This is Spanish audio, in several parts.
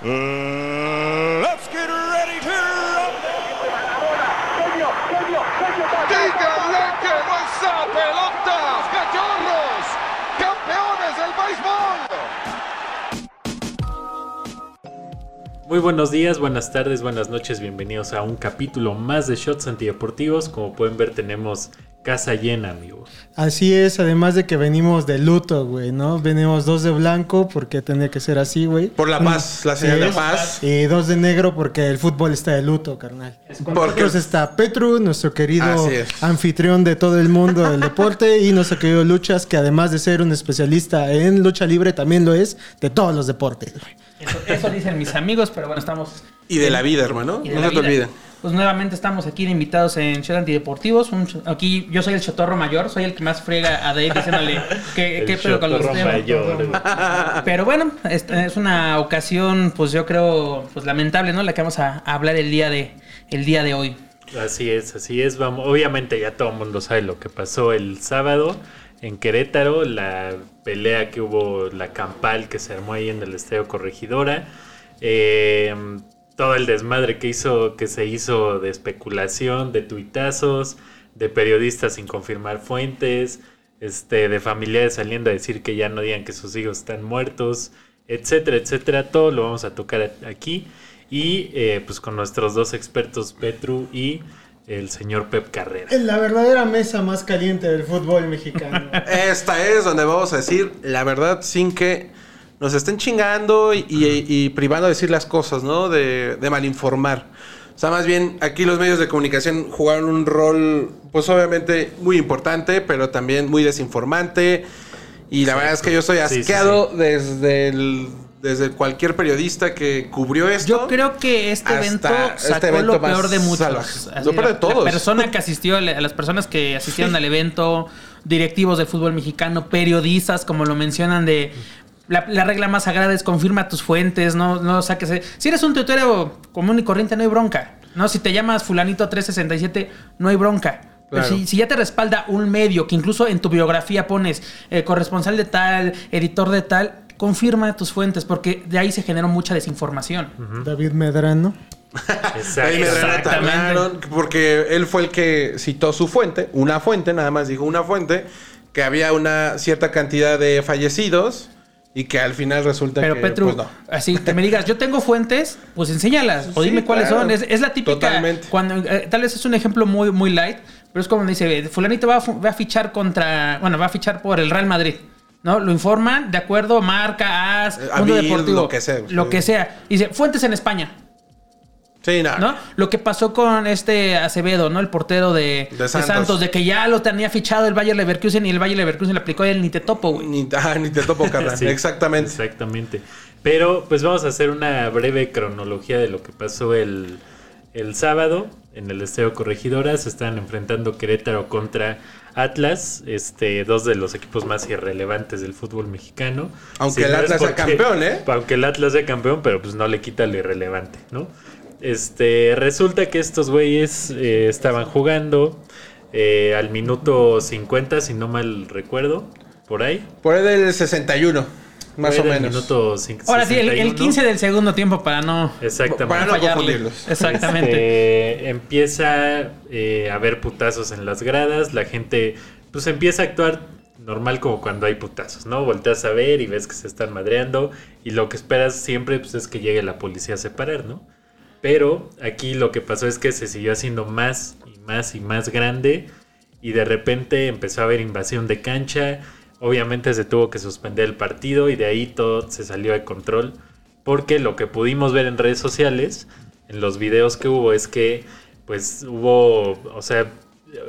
Let's get ready to rumble. ¡Díganle que no esa pelota! ¡Cachorros! ¡Campeones del béisbol! Muy buenos días, buenas tardes, buenas noches, bienvenidos a un capítulo más de Shots Antideportivos. Como pueden ver, tenemos casa llena, amigos. Así es, además de que venimos de luto, güey, ¿no? Venimos dos de blanco porque tenía que ser así, güey. Por la Uno- paz, la señal de es. paz. Y dos de negro porque el fútbol está de luto, carnal. Con Porque- nosotros está Petru, nuestro querido es. anfitrión de todo el mundo del deporte, y nuestro querido Luchas, que además de ser un especialista en lucha libre, también lo es de todos los deportes, güey. Eso, eso dicen mis amigos, pero bueno, estamos. Y de la vida, hermano. No se te vida. Pues nuevamente estamos aquí de invitados en Shot Antideportivos. Un aquí yo soy el chotorro mayor, soy el que más friega a Dave diciéndole qué, qué pedo con los temas. mayor. Pero bueno, es, es una ocasión, pues yo creo, pues lamentable, ¿no? La que vamos a, a hablar el día de, el día de hoy. Así es, así es. Vamos, obviamente ya todo el mundo sabe lo que pasó el sábado en Querétaro, la pelea que hubo, la campal que se armó ahí en el Estadio Corregidora, eh, todo el desmadre que hizo, que se hizo de especulación, de tuitazos, de periodistas sin confirmar fuentes, este, de familiares saliendo a decir que ya no digan que sus hijos están muertos, etcétera, etcétera. Todo lo vamos a tocar aquí y eh, pues con nuestros dos expertos Petru y el señor Pep Carrera. En la verdadera mesa más caliente del fútbol mexicano. Esta es donde vamos a decir la verdad sin que nos estén chingando y, y- y privando de decir las cosas, ¿no? De, de malinformar. O sea, más bien aquí los medios de comunicación jugaron un rol, pues obviamente muy importante, pero también muy desinformante. Y la verdad es que yo estoy Sí, sí, asqueado desde el- desde cualquier periodista que cubrió esto. Yo creo que este evento este sacó evento lo peor de muchos. Así, Lo peor de todos. La persona que asistió, a las personas que asistieron al evento, directivos del fútbol mexicano, periodistas, como lo mencionan de... La, la regla más sagrada es confirma tus fuentes, no, no saques... Si eres un tuitero común y corriente, no hay bronca. ¿no? Si te llamas fulanito 367, no hay bronca. Pero si, si ya te respalda un medio, que incluso en tu biografía pones eh, corresponsal de tal, editor de tal, confirma tus fuentes, porque de ahí se generó mucha desinformación. David Medrano. Exacto. Ahí me Exactamente. porque él fue el que citó su fuente, una fuente, nada más dijo una fuente, que había una cierta cantidad de fallecidos y que al final resulta Pero que Petru, pues no. así que me digas, yo tengo fuentes, pues enséñalas o Sí, dime cuáles claro. son. Es, es la típica, Totalmente. cuando eh, tal vez es un ejemplo muy, muy light, pero es como dice, fulanito va va a fichar contra, bueno, va a fichar por el Real Madrid. ¿No? Lo informan de acuerdo, marca, AS, Eh, Mundo Deportivo. lo que sea, Lo sí. que sea. Dice, fuentes en España. Sí, no. ¿no? Lo que pasó con este Acevedo, ¿no? El portero de, De de Santos. De que ya lo tenía fichado el Bayer Leverkusen y el Bayer Leverkusen le aplicó el ni te topo, güey. Ni, ah, ni te topo, carnal. Sí, Exactamente. Exactamente. Pero pues vamos a hacer una breve cronología de lo que pasó el, el sábado en el Estadio Corregidora. Se están enfrentando Querétaro contra Atlas, este, dos de los equipos más irrelevantes del fútbol mexicano. Aunque Si el no Atlas sea campeón, ¿eh? Aunque el Atlas sea campeón, pero pues no le quita lo irrelevante, ¿no? Este, resulta que estos güeyes eh, estaban jugando eh, al minuto 50, si no mal recuerdo, por ahí. Por ahí del 61, más o menos. Minuto Ahora sí, el, el 61. 15 del segundo tiempo para no, Exactamente. Para no confundirlos. Exactamente. Este, empieza eh, a haber putazos en las gradas, la gente pues empieza a actuar normal como cuando hay putazos, ¿no? Volteas a ver y ves que se están madreando y lo que esperas siempre pues, es que llegue la policía a separar, ¿no? Pero aquí lo que pasó es que se siguió haciendo más y más y más grande y de repente empezó a haber invasión de cancha. Obviamente se tuvo que suspender el partido y de ahí todo se salió de control. Porque lo que pudimos ver en redes sociales, en los videos que hubo, es que pues hubo, o sea,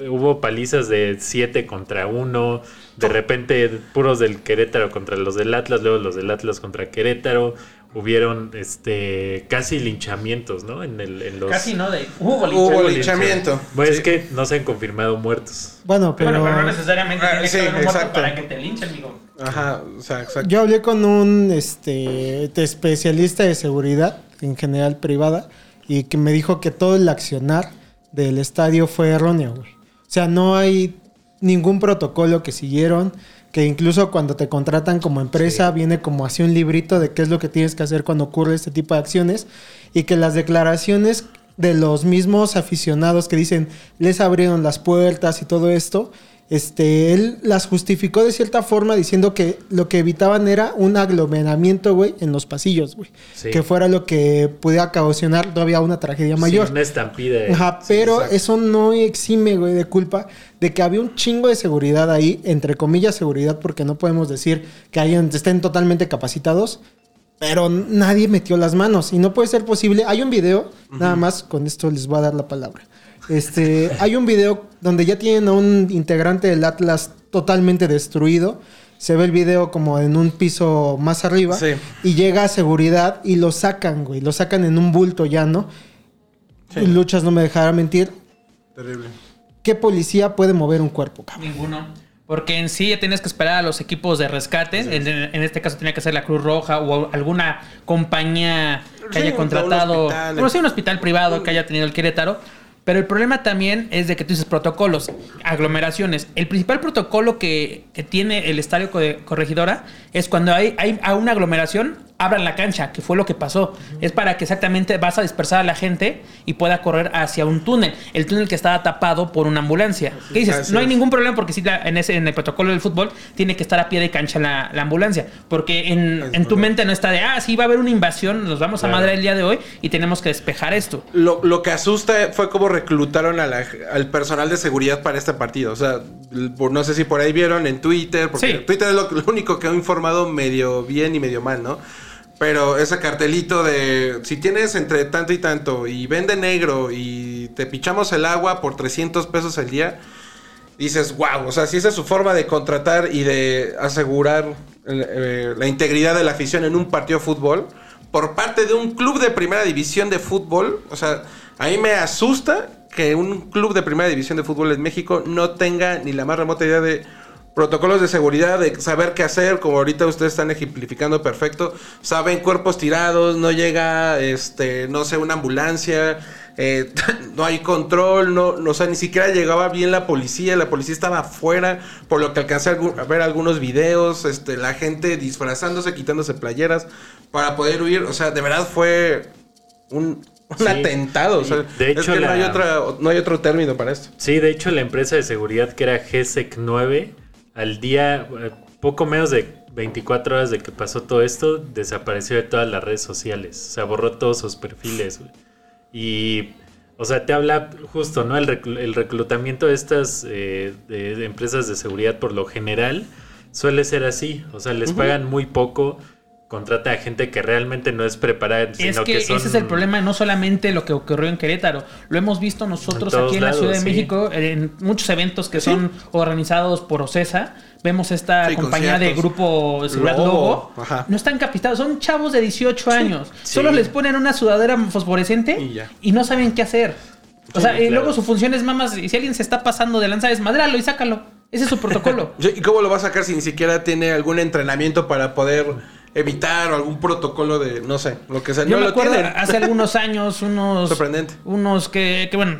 hubo palizas de 7 contra 1. De repente puros del Querétaro contra los del Atlas, luego los del Atlas contra Querétaro. Hubieron este casi linchamientos, ¿no? En, el, en los... Casi no de. Hubo Hubo linchamiento. linchamiento. Bueno, Sí. es que no se han confirmado muertos. Bueno, pero, Bueno, pero no necesariamente Ah, tiene sí, que haber un muerto para que te linchen, amigo. Ajá, o sea, exacto. yo hablé con un este, especialista de seguridad, en general privada, y que me dijo que todo el accionar del estadio fue erróneo, güey. O sea, no hay ningún protocolo que siguieron, que incluso cuando te contratan como empresa viene como así un librito de qué es lo que tienes que hacer cuando ocurre este tipo de acciones y que las declaraciones de los mismos aficionados que dicen les abrieron las puertas y todo esto, este, él las justificó de cierta forma diciendo que lo que evitaban era un aglomeramiento, güey, en los pasillos, güey. Sí. Que fuera lo que pudiera ocasionar todavía una tragedia mayor. Sí, una estampida. Ajá, pero eso no exime, güey, de culpa de que había un chingo de seguridad ahí, entre comillas seguridad, porque no podemos decir que hayan, estén totalmente capacitados, pero nadie metió las manos y no puede ser posible. Hay un video, nada más, con esto les voy a dar la palabra. Este, hay un video donde ya tienen a un integrante del Atlas totalmente destruido. Se ve el video como en un piso más arriba. Sí. Y llega a seguridad y lo sacan, güey. Lo sacan en un bulto llano. Sí. Y Luchas no me dejará mentir. Terrible. ¿Qué policía puede mover un cuerpo, cabrón? Ninguno. Porque en sí ya tienes que esperar a los equipos de rescate. En, en este caso tenía que ser la Cruz Roja o alguna compañía que Sí, haya un contratado. hospital. Bueno, sí, un hospital privado que haya tenido el Querétaro. Pero el problema también es de que tú dices protocolos, aglomeraciones. El principal protocolo que, que tiene el estadio co- corregidora es cuando hay, hay a una aglomeración, abran la cancha, que fue lo que pasó. Es para que exactamente vas a dispersar a la gente y pueda correr hacia un túnel. El túnel que estaba tapado por una ambulancia. ¿Qué dices? No hay ningún problema porque sí, en, ese, en el protocolo del fútbol tiene que estar a pie de cancha la, la ambulancia. Porque en, en tu mente no está de, ah, sí, va a haber una invasión, nos vamos Claro. a madre el día de hoy y tenemos que despejar esto. Lo, lo que asusta fue cómo reclutaron a la- al personal de seguridad para este partido. O sea, no sé si por ahí vieron en Twitter, porque Sí. Twitter es lo, lo único que ha informado medio bien y medio mal, ¿no? Pero ese cartelito de si tienes entre tanto y tanto y vende negro y te pichamos el agua por 300 pesos al día, dices, wow, o sea, si esa es su forma de contratar y de asegurar eh, la integridad de la afición en un partido de fútbol por parte de un club de primera división de fútbol, o sea, a mí me asusta que un club de primera división de fútbol en México no tenga ni la más remota idea de protocolos de seguridad, de saber qué hacer, como ahorita ustedes están ejemplificando perfecto, saben cuerpos tirados, no llega, este, no sé, una ambulancia, eh, no hay control, no, o sea, ni siquiera llegaba bien la policía, la policía estaba afuera, por lo que alcancé a ver algunos videos, este, la gente disfrazándose, quitándose playeras para poder huir, o sea, de verdad fue un, un Sí. atentado, o sea, de es que no, hay otra, no hay otro término para esto. Sí, de hecho la empresa de seguridad que era GSEC 9, al día, eh, poco menos de 24 horas de que pasó todo esto, desapareció de todas las redes sociales. O sea, borró todos sus perfiles. Y, o sea, te habla justo, ¿no? El, reclu- el reclutamiento de estas eh, de, de empresas de seguridad por lo general suele ser así. O sea, les pagan muy poco. Contrata a gente que realmente no es preparada, sino Es que, son- ese es el problema, no solamente lo que ocurrió en Querétaro, lo hemos visto nosotros aquí en la Ciudad de sí. México, en muchos eventos que son organizados por OCESA. Vemos esta Sí, compañía de grupo seguridad Lobo. No están capacitados, son chavos de 18 años. Sí. Solo les ponen una sudadera fosforescente Y no saben qué hacer. O Sí, sea, y claro. luego su función es mamás, y si alguien se está pasando de lanza, desmadralo y sácalo. Ese es su protocolo. ¿Y cómo lo va a sacar si ni siquiera tiene algún entrenamiento para poder evitar o algún protocolo de, no sé, lo que sea? Yo no me lo acuerdo tienen. hace algunos años unos Sorprendente. unos que, que, bueno,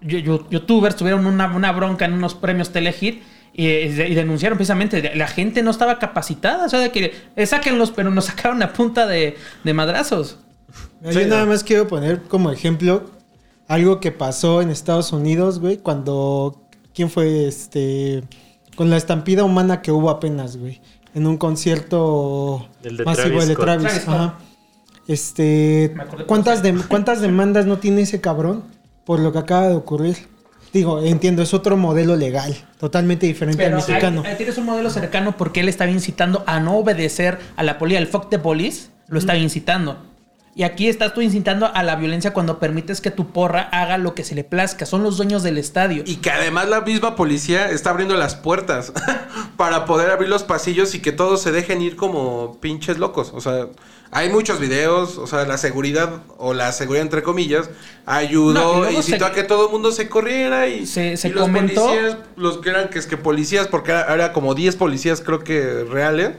yo- yo- youtubers tuvieron una, una bronca en unos premios Telehit y, y denunciaron precisamente la gente no estaba capacitada, o sea, de que eh, sáquenlos, pero nos sacaron a punta de, de madrazos. Yo Sí, nada no. más quiero poner como ejemplo algo que pasó en Estados Unidos, güey, cuando... ¿Quién fue este? Con la estampida humana que hubo apenas, güey. En un concierto El de masivo Travis de. Travis. Scott. Ajá. Este... ¿cuántas, de- ¿Cuántas demandas no tiene ese cabrón por lo que acaba de ocurrir? Digo, entiendo, es otro modelo legal, totalmente diferente Pero al mexicano. ahí tienes un modelo cercano porque él estaba incitando a no obedecer a la policía. El fuck de police lo estaba incitando. Y aquí estás tú incitando a la violencia cuando permites que tu porra haga lo que se le plazca. Son los dueños del estadio. Y que además la misma policía está abriendo las puertas para poder abrir los pasillos y que todos se dejen ir como pinches locos. O sea, hay muchos videos, o sea, la seguridad, o la seguridad entre comillas, No, y ayudó, luego incitó se- a que todo el mundo se corriera y, Se- se y los comentó- policías, los que eran que es que policías, porque era, era como 10 policías creo que reales,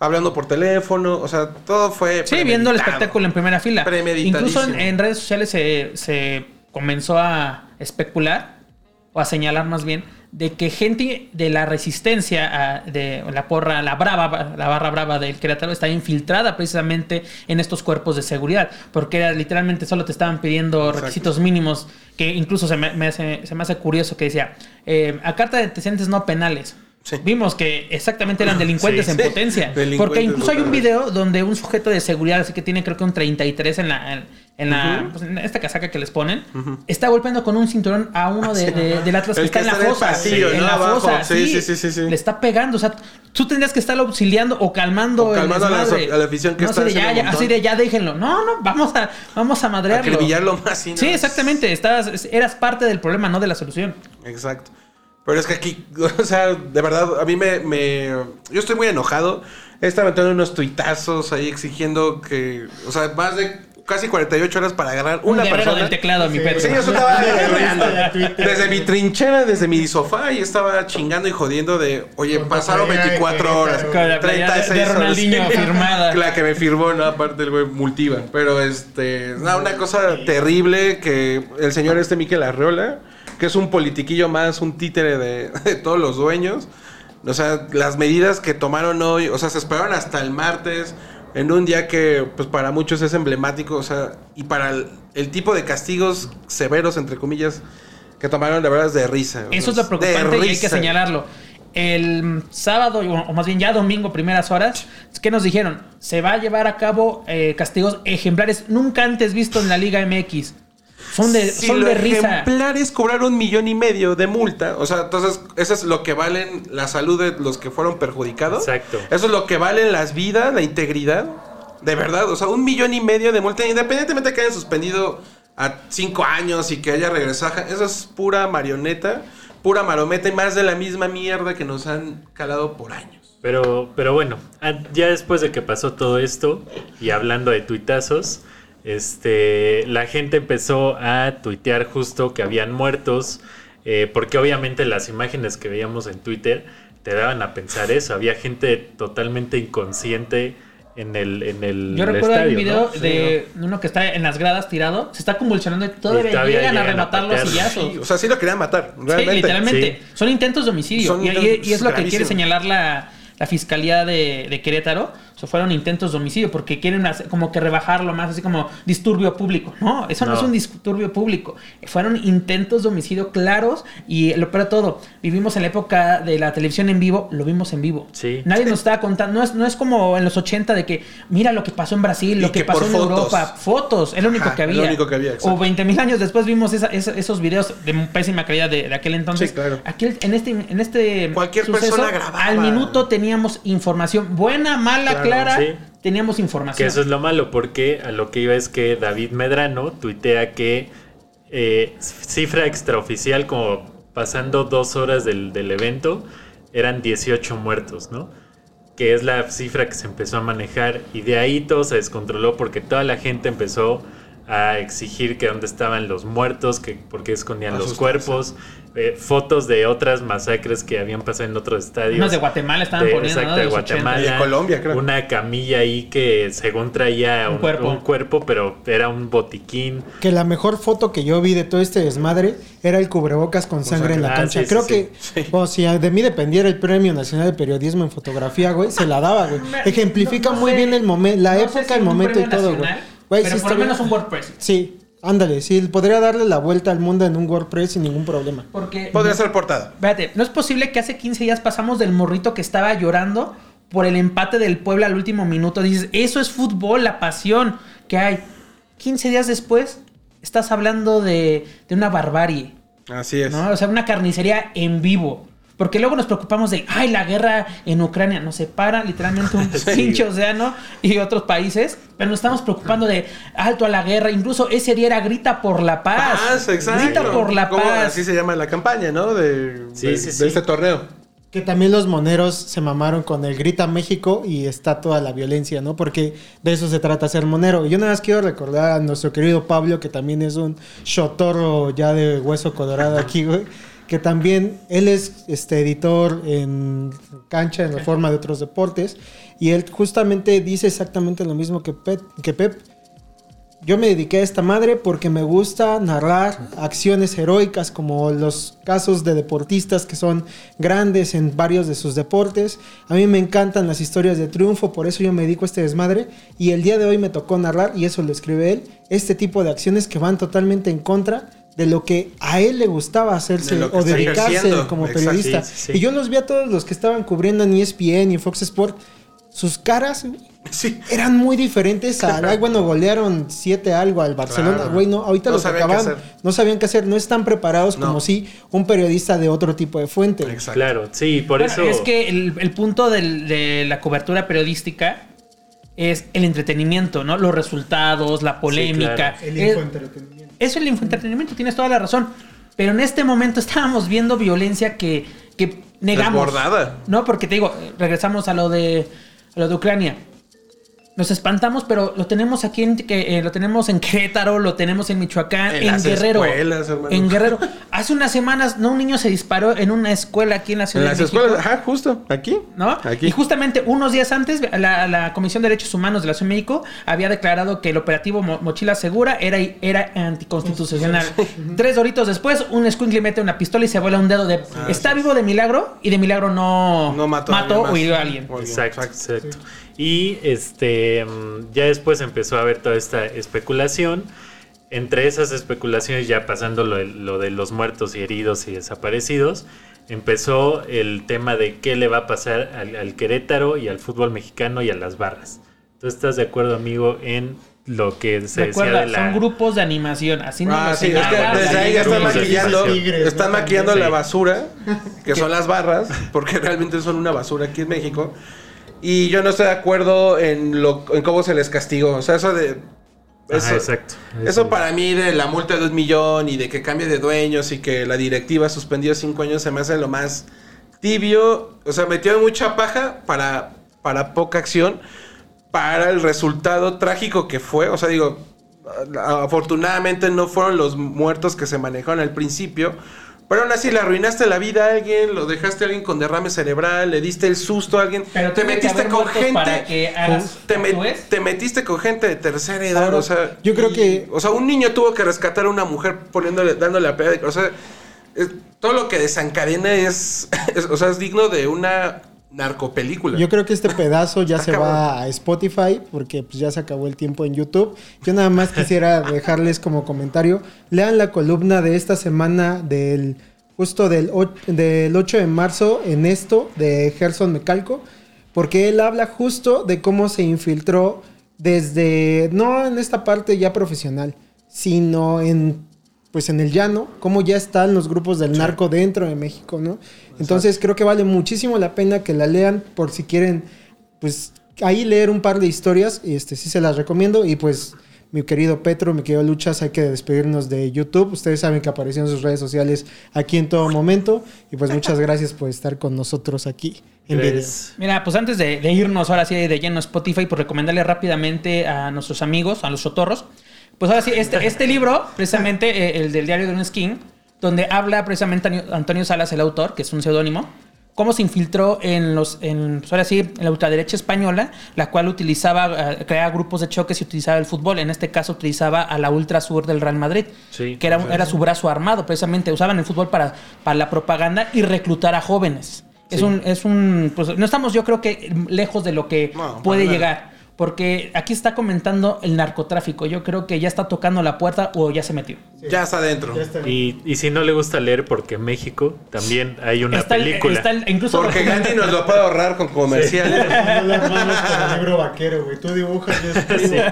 hablando por teléfono, o sea, todo fue... Sí, viendo el espectáculo en primera fila. Incluso en, en redes sociales se, se comenzó a especular, o a señalar más bien, de que gente de la resistencia, a- de la porra, la brava, la barra brava del Querétaro está infiltrada precisamente en estos cuerpos de seguridad, porque era, literalmente solo te estaban pidiendo requisitos mínimos, que incluso se me, me hace, se me hace curioso que decía, eh, a carta de antecedentes no penales. Sí. Vimos que exactamente eran delincuentes Sí, en sí. potencia. Delincuentes Porque incluso hay un video donde un sujeto de seguridad, así que tiene creo que un 33 en la, en, en la pues, en esta casaca que les ponen, está golpeando con un cinturón a uno de, de- del Atlas que está que en la está en el fosa. pasillo, en ¿no? la Abajo. fosa. Sí, sí, sí. Le está pegando. O sea, tú tendrías que estarlo auxiliando o calmando, O calmando el a la- a la afición que no, está así de, ya, haciendo ya, un así montón. de ya déjenlo. No, no, vamos a, vamos a madrearlo. Acribillarlo más. y no Sí, exactamente. Estabas, eras parte del problema, no de la solución. Exacto. Pero es que aquí, o sea, de verdad, a mí me. me- yo estoy muy enojado. Estaba metiendo unos tuitazos ahí exigiendo que. O sea, más de casi 48 horas para agarrar Un una guerrero persona. del teclado, mi Pedro. Sí, yo estaba desde mi trinchera, desde mi sofá, y estaba chingando y jodiendo de, oye, pasaron playera de 24 horas. Querétaro. Con la playera de- de Ronaldinho Sí. firmada. La que me firmó, no, aparte el güey multiva. Pero este, no, una cosa terrible que el señor este Miquel Arreola, que es un politiquillo más, un títere de, de todos los dueños. O sea, las medidas que tomaron hoy, o sea, se esperaron hasta el martes, en un día que, pues para muchos es emblemático, o sea, y para el, el tipo de castigos severos, entre comillas, que tomaron, de verdad es de risa. Eso es lo preocupante y hay que señalarlo. El sábado, o más bien ya domingo, primeras horas, ¿qué nos dijeron? Se va a llevar a cabo eh, castigos ejemplares nunca antes vistos en la Liga MX. Son de, Si son lo de risa. ejemplar es cobrar un millón y medio de multa. O sea, entonces, eso es lo que valen la salud de los que fueron perjudicados. Exacto. Eso es lo que valen las vidas, la integridad. De verdad, o sea, un millón y medio de multa, independientemente de que hayan suspendido a cinco años y que haya regresado. Eso es pura marioneta, pura marometa y más de la misma mierda que nos han calado por años. Pero, pero bueno, ah, ya después de que pasó todo esto, y hablando de tuitazos, este, la gente empezó a tuitear justo que habían muertos, eh, porque obviamente las imágenes que veíamos en Twitter te daban a pensar eso. Había gente totalmente inconsciente en el, en el Yo recuerdo estadio, video ¿no? Sí, de uno que está en las gradas tirado, se está convulsionando y todavía, Y todavía llegan a llegan a rematar los sillazos. Sí, o sea, sí lo querían matar, Sí, literalmente. Sí. Son intentos de homicidio. Son y, y- intentos y es lo que quiere señalar la, la Fiscalía de, de Querétaro. Sea, fueron intentos de homicidio porque quieren hacer- como que rebajarlo más, así como disturbio público. No, eso no, No. es un disturbio público. Fueron intentos de homicidio claros y lo peor de todo, vivimos en la época de la televisión en vivo, lo vimos en vivo. Sí. Nadie nos estaba contando, no es, no es como en los 80 de que mira lo que pasó en Brasil, Y lo que, que pasó en fotos. Europa, fotos, es lo único Ajá, que lo había. único que había, exacto. o 20 mil años después vimos esa- esa- esos videos de pésima calidad de, de aquel entonces. Sí, claro. Aquel- en este, en este Cualquier persona grababa. al minuto teníamos información. Buena, mala, Claro, clara, sí. teníamos Que información. eso es lo malo, porque a lo que iba es que David Medrano tuitea que eh, cifra extraoficial, como pasando dos horas del, del evento, eran 18 muertos, ¿no? Que es la cifra que se empezó a manejar y de ahí todo se descontroló porque toda la gente empezó a exigir que dónde estaban los muertos, que por qué escondían los cuerpos, eh, fotos de otras masacres que habían pasado en otros estadios. Unos de Guatemala estaban De- poniendo, exacto, ¿no? De de los 80. Guatemala. Y de Colombia, creo. Una camilla ahí que según traía Un un, cuerpo. un cuerpo, pero era un botiquín. Que la mejor foto que yo vi de todo este desmadre era el cubrebocas con sangre en la. Ah, cancha. sí, Creo sí, que, sí. o si de mí dependiera el Premio Nacional de Periodismo en Fotografía, güey, se la daba, güey. Ejemplifica No- no muy sé- bien el momento, la época, si el momento y todo, nacional, Güey, Pero sí por lo menos un WordPress. Sí, ándale, sí, podría darle la vuelta al mundo en un WordPress sin ningún problema. Porque. Podría ser portada. Espérate, ¿no es posible que hace 15 días pasamos del morrito que estaba llorando por el empate del Puebla al último minuto? Dices, eso es fútbol, la pasión que hay. 15 días después, estás hablando de, de una barbarie, Así es. ¿no? O sea, una carnicería en vivo. Porque luego nos preocupamos de, ay, la guerra en Ucrania nos separa literalmente un Sí. pinche océano y otros países, pero nos estamos preocupando de alto a la guerra. Incluso ese día era grita por la paz. Paz, exacto. Grita por la ¿Cómo? paz. Así se llama la campaña, ¿no? De, Sí, de, sí, de sí. este torneo. Que también los moneros se mamaron con el Grita México y está toda la violencia, ¿no? Porque de eso se trata ser monero. Y yo nada más quiero recordar a nuestro querido Pablo, que también es un chotorro ya de hueso colorado aquí, güey. Que también él es este editor en cancha, en la forma de otros deportes. Y él justamente dice exactamente lo mismo que Pep. Que Pep yo me dediqué a esta madre porque me gusta narrar acciones heroicas como los casos de deportistas que son grandes en varios de sus deportes. A mí me encantan las historias de triunfo, por eso yo me dedico a este desmadre. Y el día de hoy me tocó narrar, y eso lo escribe él, este tipo de acciones que van totalmente en contra de lo que a él le gustaba hacerse De o dedicarse ejerciendo. como periodista. Sí, sí, sí. Y yo los vi a todos los que estaban cubriendo en ESPN y Fox Sport. Sus caras Sí. eran muy diferentes a, ay, bueno, golearon 7 algo al Barcelona, Claro. güey, no, ahorita No los acaban, hacer. no sabían qué hacer, no están preparados No. como si un periodista de otro tipo de fuente. Exacto. Claro, sí, por Bueno, eso. Es que el, el punto del- de la cobertura periodística es el entretenimiento, ¿no? Los resultados, la polémica. claro. El infoentretenimiento. Eso es el infoentretenimiento, tienes toda la razón. Pero en este momento estábamos viendo violencia que, que negamos. Desbordada. No, porque te digo, eh, regresamos a lo de, a lo de Ucrania. Nos espantamos, pero lo tenemos aquí en, que, eh, lo tenemos en Querétaro, lo tenemos en Michoacán, En en, las Guerrero. escuelas. En Guerrero. Hace unas semanas, no, un niño se disparó en una escuela aquí en la En Ciudad las de México. escuelas, ajá, justo, aquí. ¿no? Aquí. Y justamente unos días antes, la, la Comisión de Derechos Humanos de la Ciudad de México había declarado que el operativo Mo- Mochila Segura era, era anticonstitucional. Tres horitos después, un escuincle mete una pistola y se vuela un dedo de... está vivo de milagro y de milagro no, No mató o hirió a alguien. Exacto, exacto. Y este mm, ya después empezó a haber toda esta especulación. Entre esas especulaciones, ya pasando lo, de- lo de los muertos y heridos y desaparecidos, empezó el tema de qué le va a pasar al, al Querétaro y al fútbol mexicano y a las barras. ¿Tú estás de acuerdo, amigo, en lo que se Recuerda, decía de la... son grupos de animación, así no Ah, sí, es que desde ahí ya están maquillando, están maquillando la basura, que son las barras, porque realmente son una basura aquí en México. Y yo no estoy de acuerdo en lo en cómo se les castigó. O sea, eso de. Ajá, Eso, exacto. eso para mí de la multa de un millón y de que cambie de dueños y que la directiva suspendió cinco años se me hace lo más tibio. O sea, metió mucha paja para, para poca acción. Para el resultado trágico que fue. O sea, digo, afortunadamente no fueron los muertos que se manejaron al principio. Pero aún así le arruinaste la vida a alguien, lo dejaste a alguien con derrame cerebral, le diste el susto a alguien, Pero te metiste con gente, para que hagas- te, metiste con gente de tercera edad, Ahora, o sea, yo creo y- que- o sea, un niño tuvo que rescatar a una mujer poniéndole, dándole la pelea, de- o sea, es- todo lo que desencadena es, es- o sea, es digno de una narcopelícula. Yo creo que este pedazo ya se va a Spotify porque pues, ya se acabó el tiempo en YouTube. Yo nada más quisiera dejarles como comentario, lean la columna de esta semana del justo del, del 8 de marzo en esto de Gerson Mecalco, porque él habla justo de cómo se infiltró desde, no en esta parte ya profesional, sino en pues en el llano, cómo ya están los grupos del narco dentro de México, ¿no? Entonces creo que vale muchísimo la pena que la lean por si quieren, pues ahí leer un par de historias, y este sí se las recomiendo y pues mi querido Petro, mi querido Luchas, hay que despedirnos de YouTube. Ustedes saben que apareció en sus redes sociales aquí en todo momento y pues muchas gracias por estar con nosotros aquí en video. ¿Crees? Mira, pues antes de, de irnos ahora sí de lleno a Spotify, por recomendarle rápidamente a nuestros amigos, a los sotorros, pues ahora sí, este, este libro, precisamente eh, el del diario de un skin, donde habla precisamente Antonio, Salas, el autor, que es un seudónimo, cómo se infiltró en los, en, pues ahora sí, en la ultraderecha española, la cual utilizaba, eh, creaba grupos de choques y utilizaba el fútbol. En este caso utilizaba a la ultra sur del Real Madrid, Sí. que era, era su brazo armado, precisamente usaban el fútbol para, para la propaganda y reclutar a jóvenes. Es un, es un, pues no estamos yo creo que lejos de lo que No, puede llegar. Porque aquí está comentando el narcotráfico. Yo creo que ya está tocando la puerta o ya se metió. Ya está adentro. Y, y si no le gusta leer, porque en México también hay una Está el- película. está el- incluso Porque Gandhi nos lo puede ahorrar con comerciales. Las manos el negro vaquero, güey. Tú dibujas yo escribo.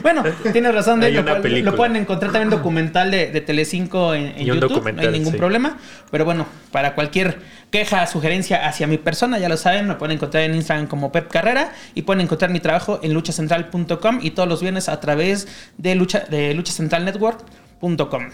bueno, tienes razón. De, Hay lo, una película. lo pueden encontrar también documental de, de Telecinco en, en Y un YouTube. documental, no hay ningún sí. problema. Pero bueno, para cualquier queja, sugerencia hacia mi persona, ya lo saben, me pueden encontrar en Instagram como Pep Carrera y pueden encontrar mi trabajo en luchacentral.com y todos los viernes a través de, lucha, de luchacentralnetwork.com.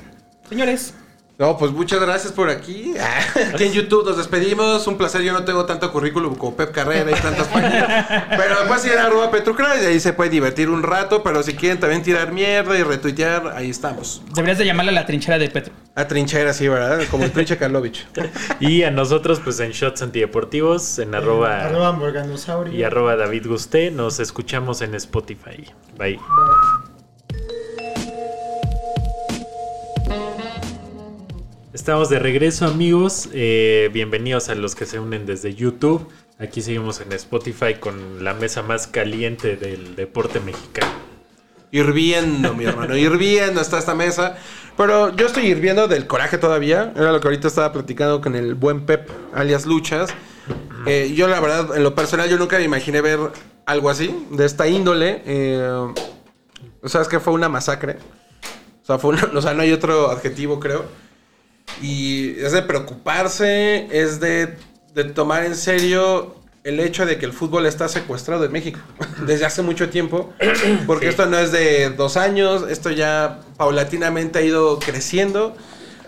Señores, No, pues muchas gracias por aquí. Aquí en YouTube nos despedimos. Un placer. Yo no tengo tanto currículum como Pep Carrera y tantas páginas. Pero además ir a arroba Petrucra y ahí se puede divertir un rato. Pero si quieren también tirar mierda y retuitear, ahí estamos. deberías de llamarle a la trinchera de Petro. A trinchera, sí, ¿verdad? Como el trinche Karlovich. Y a nosotros, pues en Shots Antideportivos, en arroba, Arroba Morganosaurio. y arroba David Gusté, nos escuchamos en Spotify. Bye. Bye. Estamos de regreso amigos, Eh, bienvenidos a los que se unen desde YouTube. Aquí seguimos en Spotify con la mesa más caliente del deporte mexicano. Hirviendo, mi hermano, hirviendo está esta mesa. Pero yo estoy hirviendo del coraje todavía. Era lo que ahorita estaba platicando con el buen Pep, alias Luchas. Eh, yo, la verdad, en lo personal, yo nunca me imaginé ver algo así, de esta índole. Eh, ¿Sabes que Fue una masacre. O sea, fue una- o sea, no hay otro adjetivo, creo. Y es de preocuparse, es de, de tomar en serio el hecho de que el fútbol está secuestrado en México desde hace mucho tiempo. Porque Sí. esto no es de dos años, esto ya paulatinamente ha ido creciendo.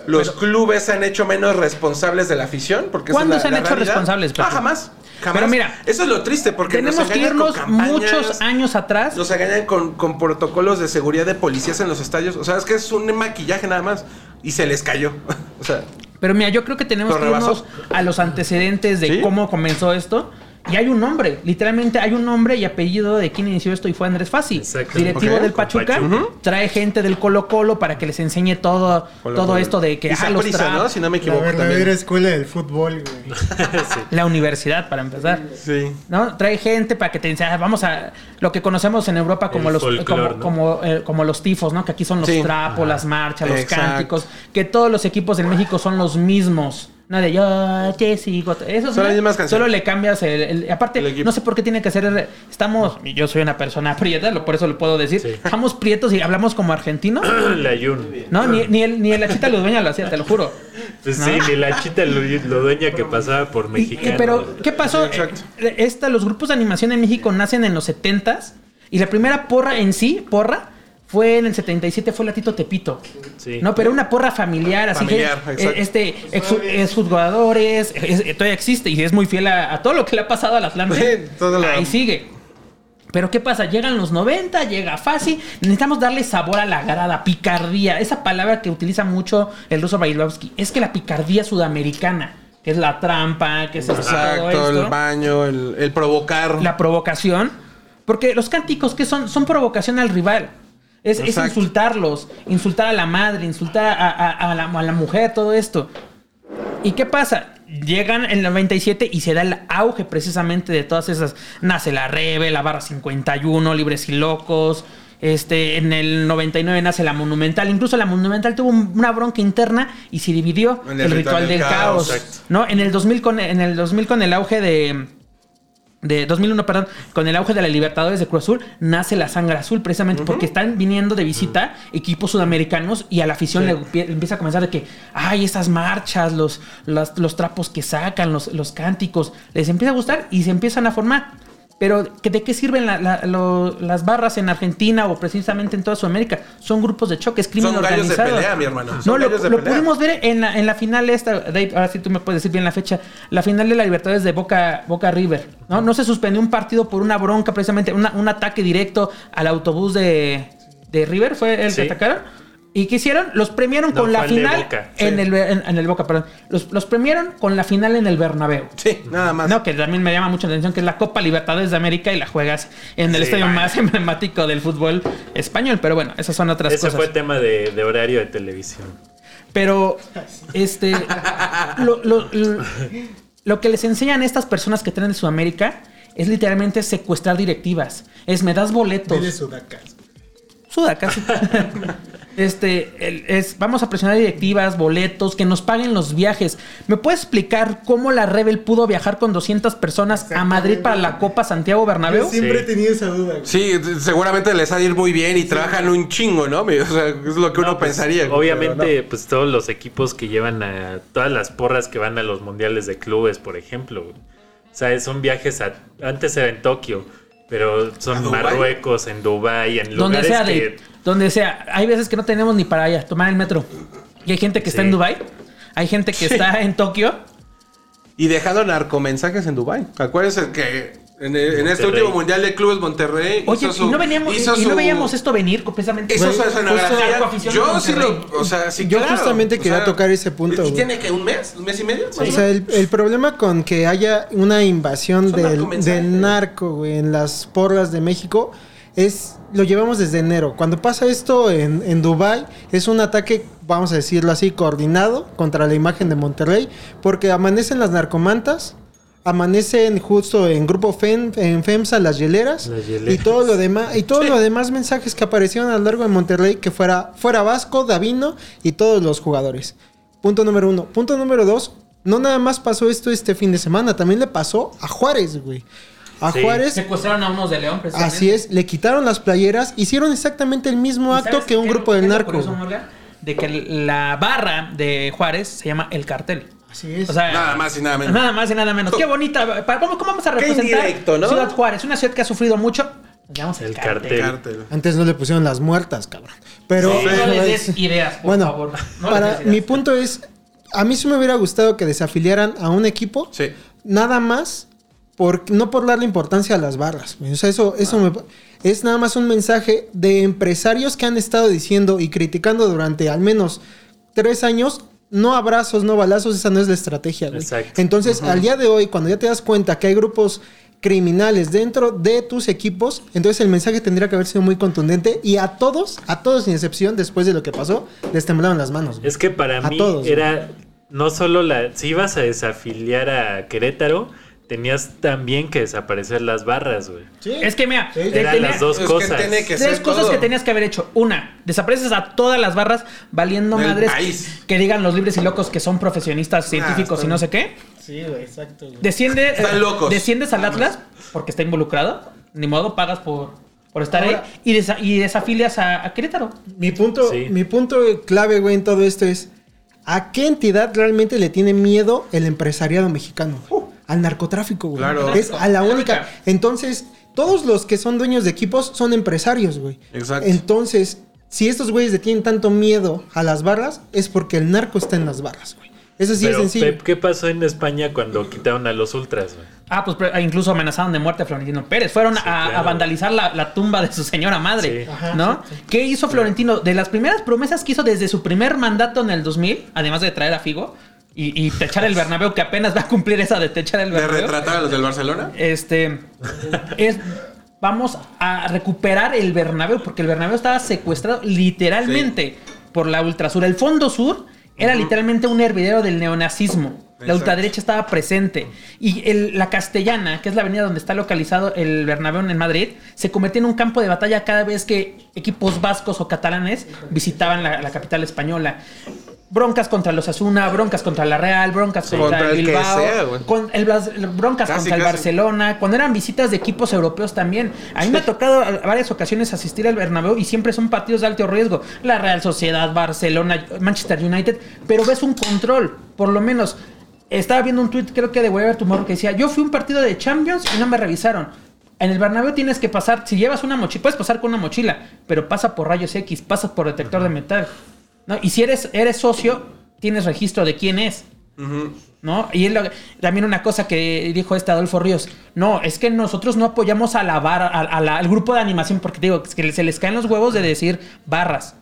Los clubes se han hecho menos responsables de la afición. Porque es ¿Cuándo la- se han la hecho realidad. responsables, Ah, jamás. Jamás. Pero mira, eso es lo triste porque Tenemos nos que engañan con irnos campañas, muchos años atrás. nos engañan con, con protocolos de seguridad de policías en los estadios. O sea, es que es un maquillaje nada más. Y se les cayó. o sea, Pero mira, yo creo que tenemos ¿Lo que irnos a los antecedentes de ¿Sí? cómo comenzó esto. Y hay un nombre, literalmente hay un nombre y apellido de quien inició esto y fue Andrés Fassi, Exacto. directivo del Pachuca. Pachuca. Trae gente del Colo Colo para que les enseñe todo, Colo todo Colo. esto de que y ah, los ¿no? Si no me La equivoco verdadera también. escuela del fútbol, güey. Sí. la universidad para empezar. Sí. ¿no? Trae gente para que te enseñe, vamos a lo que conocemos en Europa como El los folclor, como, ¿no? como, eh, como los tifos, ¿no? Que aquí son los Sí. trapos, las marchas, los Exacto. cánticos, que todos los equipos en México son los mismos. No de yo te sigo. Eso Son las mismas canciones. Solo le cambias el, el- aparte El equipo. no sé por qué tiene que ser estamos yo soy una persona prieta, lo- por eso lo puedo decir. Sí. Estamos prietos y hablamos como argentinos. La Yun. No, ni, ni el ni el Achita Ludueña lo hacía, te lo juro. Pues sí, ni la chita lo, lo dueña que pasaba por Y- mexicano. pero, ¿qué pasó? Exacto. Eh, Esta, los grupos de animación en México nacen en los 70s y la primera porra en sí, porra, fue en el 77, fue la Tito Tepito. Sí. No, pero una porra familiar, así Familiar, que exacto. eh, este ex, exjugadores, es- eh, todavía existe y es muy fiel a, a todo lo que le ha pasado al Atlante. Sí, todo lo- Ahí sigue. Pero ¿qué pasa? Llegan los 90, llega fácil. Necesitamos darle sabor a la grada, picardía. Esa palabra que utiliza mucho el ruso Bailovsky. Es que la picardía sudamericana, que es la trampa, que es todo Exacto, esto, el baño, el, el provocar. la provocación. Porque los cánticos que son, son provocación al rival. Es, insultarlos, insultar a la madre, insultar a, a- a la, a la mujer, todo esto. ¿Y qué pasa? Llegan en el 97 y se da el auge precisamente de todas esas. Nace la Rebe, la Barra 51, Libres y Locos. Este, en el 99 nace la Monumental. Incluso la Monumental tuvo un- una bronca interna y se dividió En el, ritual, del caos. ¿no? En el 2000 con, en el 2000 con el auge de de 2001, perdón, con el auge de la Libertadores de Cruz Azul, nace la sangre azul, precisamente porque están viniendo de visita equipos sudamericanos y a la afición le, empie- le empieza a comenzar de que, ay, esas marchas, los, los, los trapos que sacan, los, los cánticos, les empieza a gustar y se empiezan a formar. Pero, ¿que- ¿de qué sirven la- la- lo- las barras en Argentina o precisamente en toda Sudamérica? Son grupos de choque, es crimen Son gallos de organizado. pelea, mi hermano. Son No, lo, gallos de lo pelea. pudimos ver en la, en la final esta, Dave, ahora sí tú me puedes decir bien la fecha, la final de la Libertadores de Boca, Boca River, ¿no? No se suspendió un partido por una bronca, precisamente, una- un ataque directo al autobús de, de River, fue el Sí. que atacaron. ¿Y qué hicieron? Los premiaron No, con la final Boca, en, sí. el, en, en el Boca, perdón. Los, los premiaron con la final en el Bernabéu. Sí, nada más. No, que también me llama mucho la atención que es la Copa Libertadores de América y la juegas en el Sí, estadio vaya. más emblemático del fútbol español. Pero bueno, esas son otras Ese cosas. fue tema de, de horario de televisión. Pero, este, lo, lo- lo- lo que les enseñan estas personas que traen de Sudamérica es literalmente secuestrar directivas. Es, me das boletos. Sudacas. Este, el- es, vamos a presionar directivas, boletos, que nos paguen los viajes. ¿Me puedes explicar cómo la Rebel pudo viajar con 200 personas a Madrid para la Copa Santiago Bernabéu? Yo siempre Sí. he tenido esa duda. güey. Sí, seguramente les ha de ir muy bien y trabajan un chingo, ¿no? O sea, es lo que uno No, pues, pensaría. Obviamente, pues todos los equipos que llevan a todas las porras que van a los mundiales de clubes, por ejemplo. O sea, son viajes a. Antes era en Tokio, pero ¿A son Dubái? Marruecos, en Dubai, en Donde lugares sea, que. de, donde sea. Hay veces que no tenemos ni para allá, tomar el metro. Y hay gente que está en Dubai, hay gente que está en Tokio. Y dejando narcomensajes en Dubai. Acuérdense que en, en este último mundial de clubes Monterrey. Oye, hizo su- y no veníamos, hizo y no veíamos esto venir precisamente. Hizo su escenografía. Yo sí lo. O sea, sí, Yo claro. justamente O quería sea, tocar ese punto, ¿Y güey. tiene que un mes? ¿Un mes y medio? O sea, el, el problema con que haya una invasión del, del narco, güey, en las porras de México es lo llevamos desde enero. Cuando pasa esto en, en Dubai es un ataque, vamos a decirlo así, coordinado contra la imagen de Monterrey, porque amanecen las narcomantas, amanecen justo en grupo FEM, en FEMSA las hieleras, Las hieleras. y todo lo demás y todos los demás mensajes que aparecieron a lo largo de Monterrey que fuera fuera Vasco, Davino y todos los jugadores. Punto número uno. Punto número dos. No nada más pasó esto este fin de semana, también le pasó a Juárez, güey. A Sí. Juárez Secuestraron a unos de León, precisamente. Así es, le quitaron las playeras, hicieron exactamente el mismo ¿Y acto que un grupo del narco. Morgan? De que la barra de Juárez se llama El Cartel. Así es. O sea, Nada más y nada menos. Nada más y nada menos. Qué bonita. ¿Cómo, cómo vamos a representar indirecto, ¿no? Ciudad Juárez? Una ciudad que ha sufrido mucho. Nos El El Cartel. Antes no le pusieron las muertas, cabrón. Pero Sí, no les es- des ideas, por bueno, favor. No para ideas. mi punto es, a mí sí me hubiera gustado que desafiliaran a un equipo, Sí. nada más por no por darle importancia a las barras. O sea, eso, eso me- es nada más un mensaje de empresarios que han estado diciendo y criticando durante al menos tres años. No abrazos, no balazos, esa no es la estrategia. güey. Exacto. Entonces, al día de hoy, cuando ya te das cuenta que hay grupos criminales dentro de tus equipos, entonces el mensaje tendría que haber sido muy contundente y a todos, a todos sin excepción, después de lo que pasó, les temblaban las manos. güey. Es que para A mí todos, güey. era no solo la. Si ibas a desafiliar a Querétaro, tenías también que desaparecer las barras, güey. Es que mira, Sí. Eran tenía- las dos que cosas. que Tres cosas todo. que tenías que haber hecho. Una, desapareces a todas las barras valiendo Del madres país. que digan los libres y locos que son profesionistas científicos y no sé qué. Sí, güey, exacto. güey. Desciende, Están eh, locos. Desciendes al Atlas porque está involucrado. Ni modo, pagas por, por estar Ahora- ahí. Y, desa- y desafilias a, a Querétaro. Mi punto, Sí. mi punto clave, güey, en todo esto es ¿a qué entidad realmente le tiene miedo el empresariado mexicano? Al narcotráfico, güey. Claro. Es a la única. Entonces, todos los que son dueños de equipos son empresarios, güey. Exacto. Entonces, si estos güeyes le tienen tanto miedo a las barras, es porque el narco está en las barras, güey. Eso sí Pero, es sencillo. Pep, ¿qué pasó en España cuando quitaron a los ultras, güey? Ah, pues pre- incluso amenazaron de muerte a Florentino Pérez. Fueron Sí, a, claro. a vandalizar la, la tumba de su señora madre. Sí. Ajá, ¿No? ¿Qué hizo Florentino? De las primeras promesas que hizo desde su primer mandato en el 2000, además de traer a Figo y, y techar el Bernabéu, que apenas va a cumplir esa de techar el ¿De Bernabéu. retratar a los del Barcelona? Este es vamos a recuperar el Bernabéu porque el Bernabéu estaba secuestrado literalmente por la ultrasur. El fondo sur era literalmente un hervidero del neonazismo. La Exacto. ultraderecha estaba presente. Y el- la Castellana, que es la avenida donde está localizado el Bernabéu en Madrid, se convirtió en un campo de batalla cada vez que equipos vascos o catalanes visitaban la, la capital española. Broncas contra los Asuna, broncas contra la Real, broncas contra, Contra el Bilbao, sea, güey. con el, Blas- broncas Casi, contra el casi. Barcelona, cuando eran visitas de equipos europeos también. A mí me ha tocado a varias ocasiones asistir al Bernabéu y siempre son partidos de alto riesgo. La Real Sociedad, Barcelona, Manchester United, pero ves un control, por lo menos. Estaba viendo un tweet, creo que de Whatever Tomorrow, que decía, yo fui a un partido de Champions y no me revisaron. En el Bernabéu tienes que pasar, si llevas una mochila, puedes pasar con una mochila, pero pasa por rayos X, pasas por detector de metal. ¿No? Y si eres, eres socio, tienes registro de quién es. ¿No? Y lo- también una cosa que dijo este Adolfo Ríos. No, es que nosotros no apoyamos a la barra, a- a la- al grupo de animación, porque digo, es que se les caen los huevos de decir barras.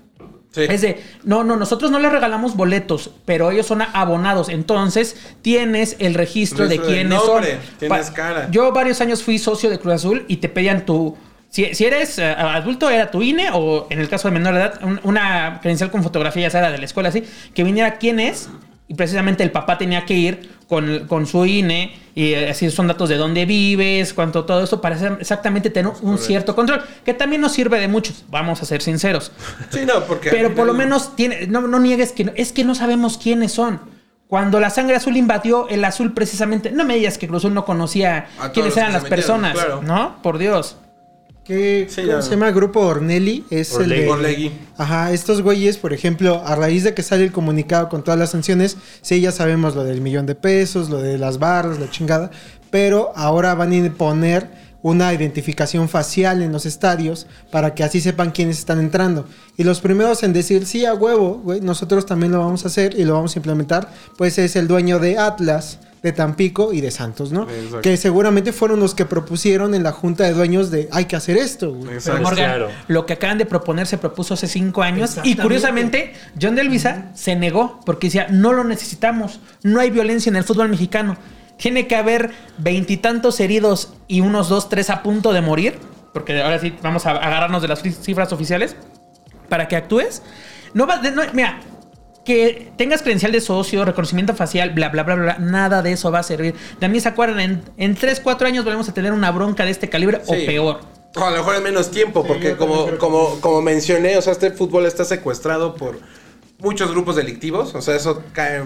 Sí. Es de, no, no, nosotros no les regalamos boletos, pero ellos son abonados. Entonces, tienes el registro de Registro quiénes nombre, son. tienes Pa- cara. Yo varios años fui socio de Cruz Azul y te pedían tu. Si, si eres eh, adulto, era tu INE o en el caso de menor edad, un- una credencial con fotografía, ya sea de la escuela, así, que viniera quién es. Y precisamente el papá tenía que ir con, con su INE y eh, así son datos de dónde vives, cuánto todo eso, para hacer exactamente tener un cierto control, que también nos sirve de muchos, vamos a ser sinceros. Sí, no, porque. Pero por lo menos tiene, no, no niegues que es que no sabemos quiénes son. Cuando la sangre azul invadió el azul precisamente, no me digas que Cruz Azul no conocía A quiénes eran las personas, claro. ¿no? Por Dios. ¿Qué, Sí, ¿Cómo se llama? Grupo Ornelli. Es el de- Orlegui. Ajá, estos güeyes, por ejemplo, a raíz de que sale el comunicado con todas las sanciones, sí, ya sabemos lo del millón de pesos, lo de las barras, la chingada, pero ahora van a poner una identificación facial en los estadios para que así sepan quiénes están entrando. Y los primeros en decir, sí, a huevo, güey, nosotros también lo vamos a hacer y lo vamos a implementar, pues es el dueño de Atlas, de Tampico y de Santos, ¿no? Exacto. Que seguramente fueron los que propusieron en la junta de dueños de hay que hacer esto, güey. Pero Exacto. Morgan, claro. lo que acaban de proponer se propuso hace cinco años y curiosamente John de Luisa se negó porque decía, no lo necesitamos, no hay violencia en el fútbol mexicano. Tiene que haber veintitantos heridos y unos dos, tres a punto de morir porque ahora sí vamos a agarrarnos de las cifras oficiales, para que actúes, no va, no- mira, que tengas credencial de socio, reconocimiento facial, bla, bla, bla, bla, nada de eso va a servir. Mí se acuerdan, en, en 3, 4 años volvemos a tener una bronca de este calibre Sí. o peor. O a lo mejor en menos tiempo, porque también como, que como, como mencioné, o sea, este fútbol está secuestrado por muchos grupos delictivos. O sea, eso cae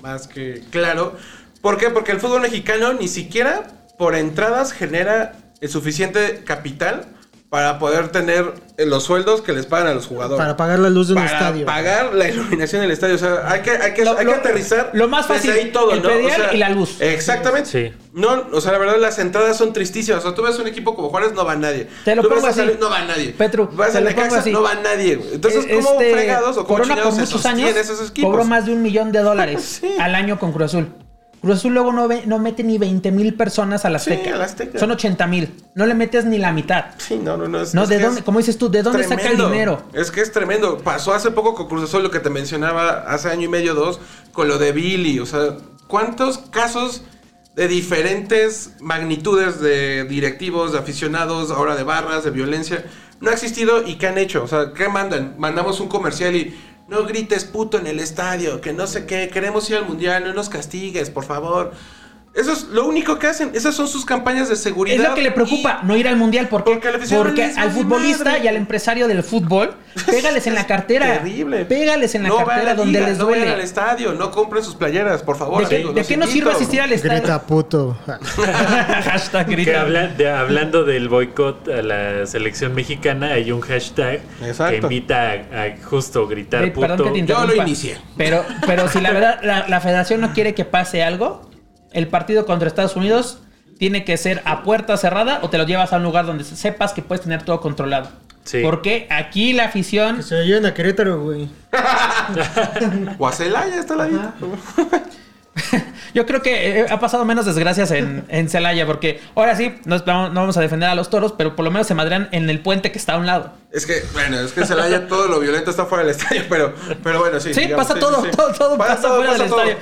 más que claro. ¿Por qué? Porque el fútbol mexicano ni siquiera por entradas genera el suficiente capital para poder tener los sueldos que les pagan a los jugadores. Para pagar la luz de un Para estadio. pagar la iluminación del estadio. O sea, hay que, hay que, Lo- hay lo- que aterrizar. lo más fácil, ahí todo, el ¿no? y la luz. Exactamente. Sí. No, o sea, la verdad, las entradas son tristísimas. O sea, tú ves un equipo como Juárez, no va nadie. Te lo tú pongo ves a así. Luis, no va nadie. Petru, vas te a lo pongo Necaxa, así. no va nadie. Entonces, Eh, ¿cómo este, fregados o cómo Corona chingados por se muchos años sostienen esos equipos? cobró más de un millón de dólares Sí. al año con Cruz Azul. Cruz Azul luego no, ve- no mete ni 20 mil personas a la Sí, Azteca. a la Azteca. Son 80 mil. No le metes ni la mitad. Sí, no, no, no. Es, No, es ¿de dónde? Como dices tú, ¿de dónde saca el dinero? Es que es tremendo. Pasó hace poco con Cruz Azul lo que te mencionaba hace año y medio, dos, con lo de Billy. O sea, ¿cuántos casos de diferentes magnitudes de directivos, de aficionados, ahora de barras, de violencia, no ha existido y qué han hecho? O sea, ¿qué mandan? Mandamos un comercial y no grites puto en el estadio, que no sé qué, queremos ir al mundial, no nos castigues, por favor. Eso es lo único que hacen. Esas son sus campañas de seguridad. Es lo que le preocupa, no ir al mundial. ¿Por qué? Porque al Porque futbolista madre. y al empresario del fútbol, pégales en la cartera. Terrible. Pégales en la no cartera la donde liga, les no vayan al duele. estadio, no compren sus playeras, por favor. ¿De qué, amigos, de los qué nos sirve asistir al estadio? Grita puto. Hashtag Que grita. habla- de- hablando del boicot a la selección mexicana, hay un hashtag Exacto. que invita a, a justo gritar puto. que te Yo lo inicié. Pero, pero si la verdad la, la federación no quiere que pase algo, el partido contra Estados Unidos tiene que ser a puerta cerrada o te lo llevas a un lugar donde sepas que puedes tener todo controlado. Sí. Porque aquí la afición Que se lleven a Querétaro, güey. O a Celaya está la vida. Yo creo que eh, ha pasado menos desgracias en, en Celaya, porque ahora sí, no, vamos- no vamos a defender a los toros, pero por lo menos se madrean en el puente que está a un lado. Es que, bueno, es que en Celaya todo lo violento está fuera del estadio, pero, pero bueno, sí. Sí, digamos, pasa sí, todo, sí, todo, todo pasa, fuera del todo. estadio.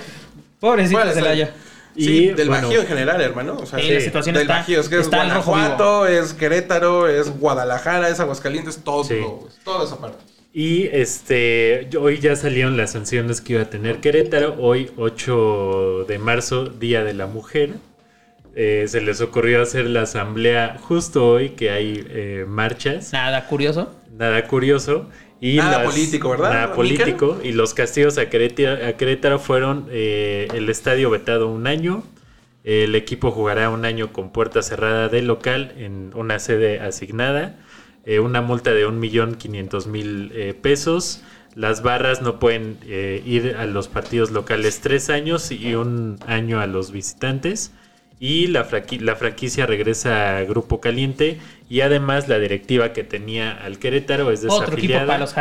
Pobrecito Celaya. Sí, Y, del bueno, Bajío en general, hermano. O sea, Sí, sí, la situación del está- Bajío. Es que es Guanajuato, es Querétaro, es Guadalajara, es Aguascalientes, todo, Sí. toda esa parte. Y este, hoy ya salieron las sanciones que iba a tener Querétaro. Hoy, 8 de marzo, Día de la Mujer. Eh, se les ocurrió hacer la asamblea justo hoy que hay eh, marchas. Nada curioso. Nada curioso. Y Nada político, ¿verdad, Nada Miquel? político. Y los castigos a Querétaro, a Querétaro fueron el estadio vetado un año. El equipo jugará un año con puerta cerrada de local en una sede asignada. eh, una multa de 1.500.000 eh, pesos. Las barras no pueden eh, ir a los partidos locales tres años y un año a los visitantes. Y la, franquicia regresa a Grupo Caliente. Y además la directiva que tenía al Querétaro es Otro equipo para desafiliada los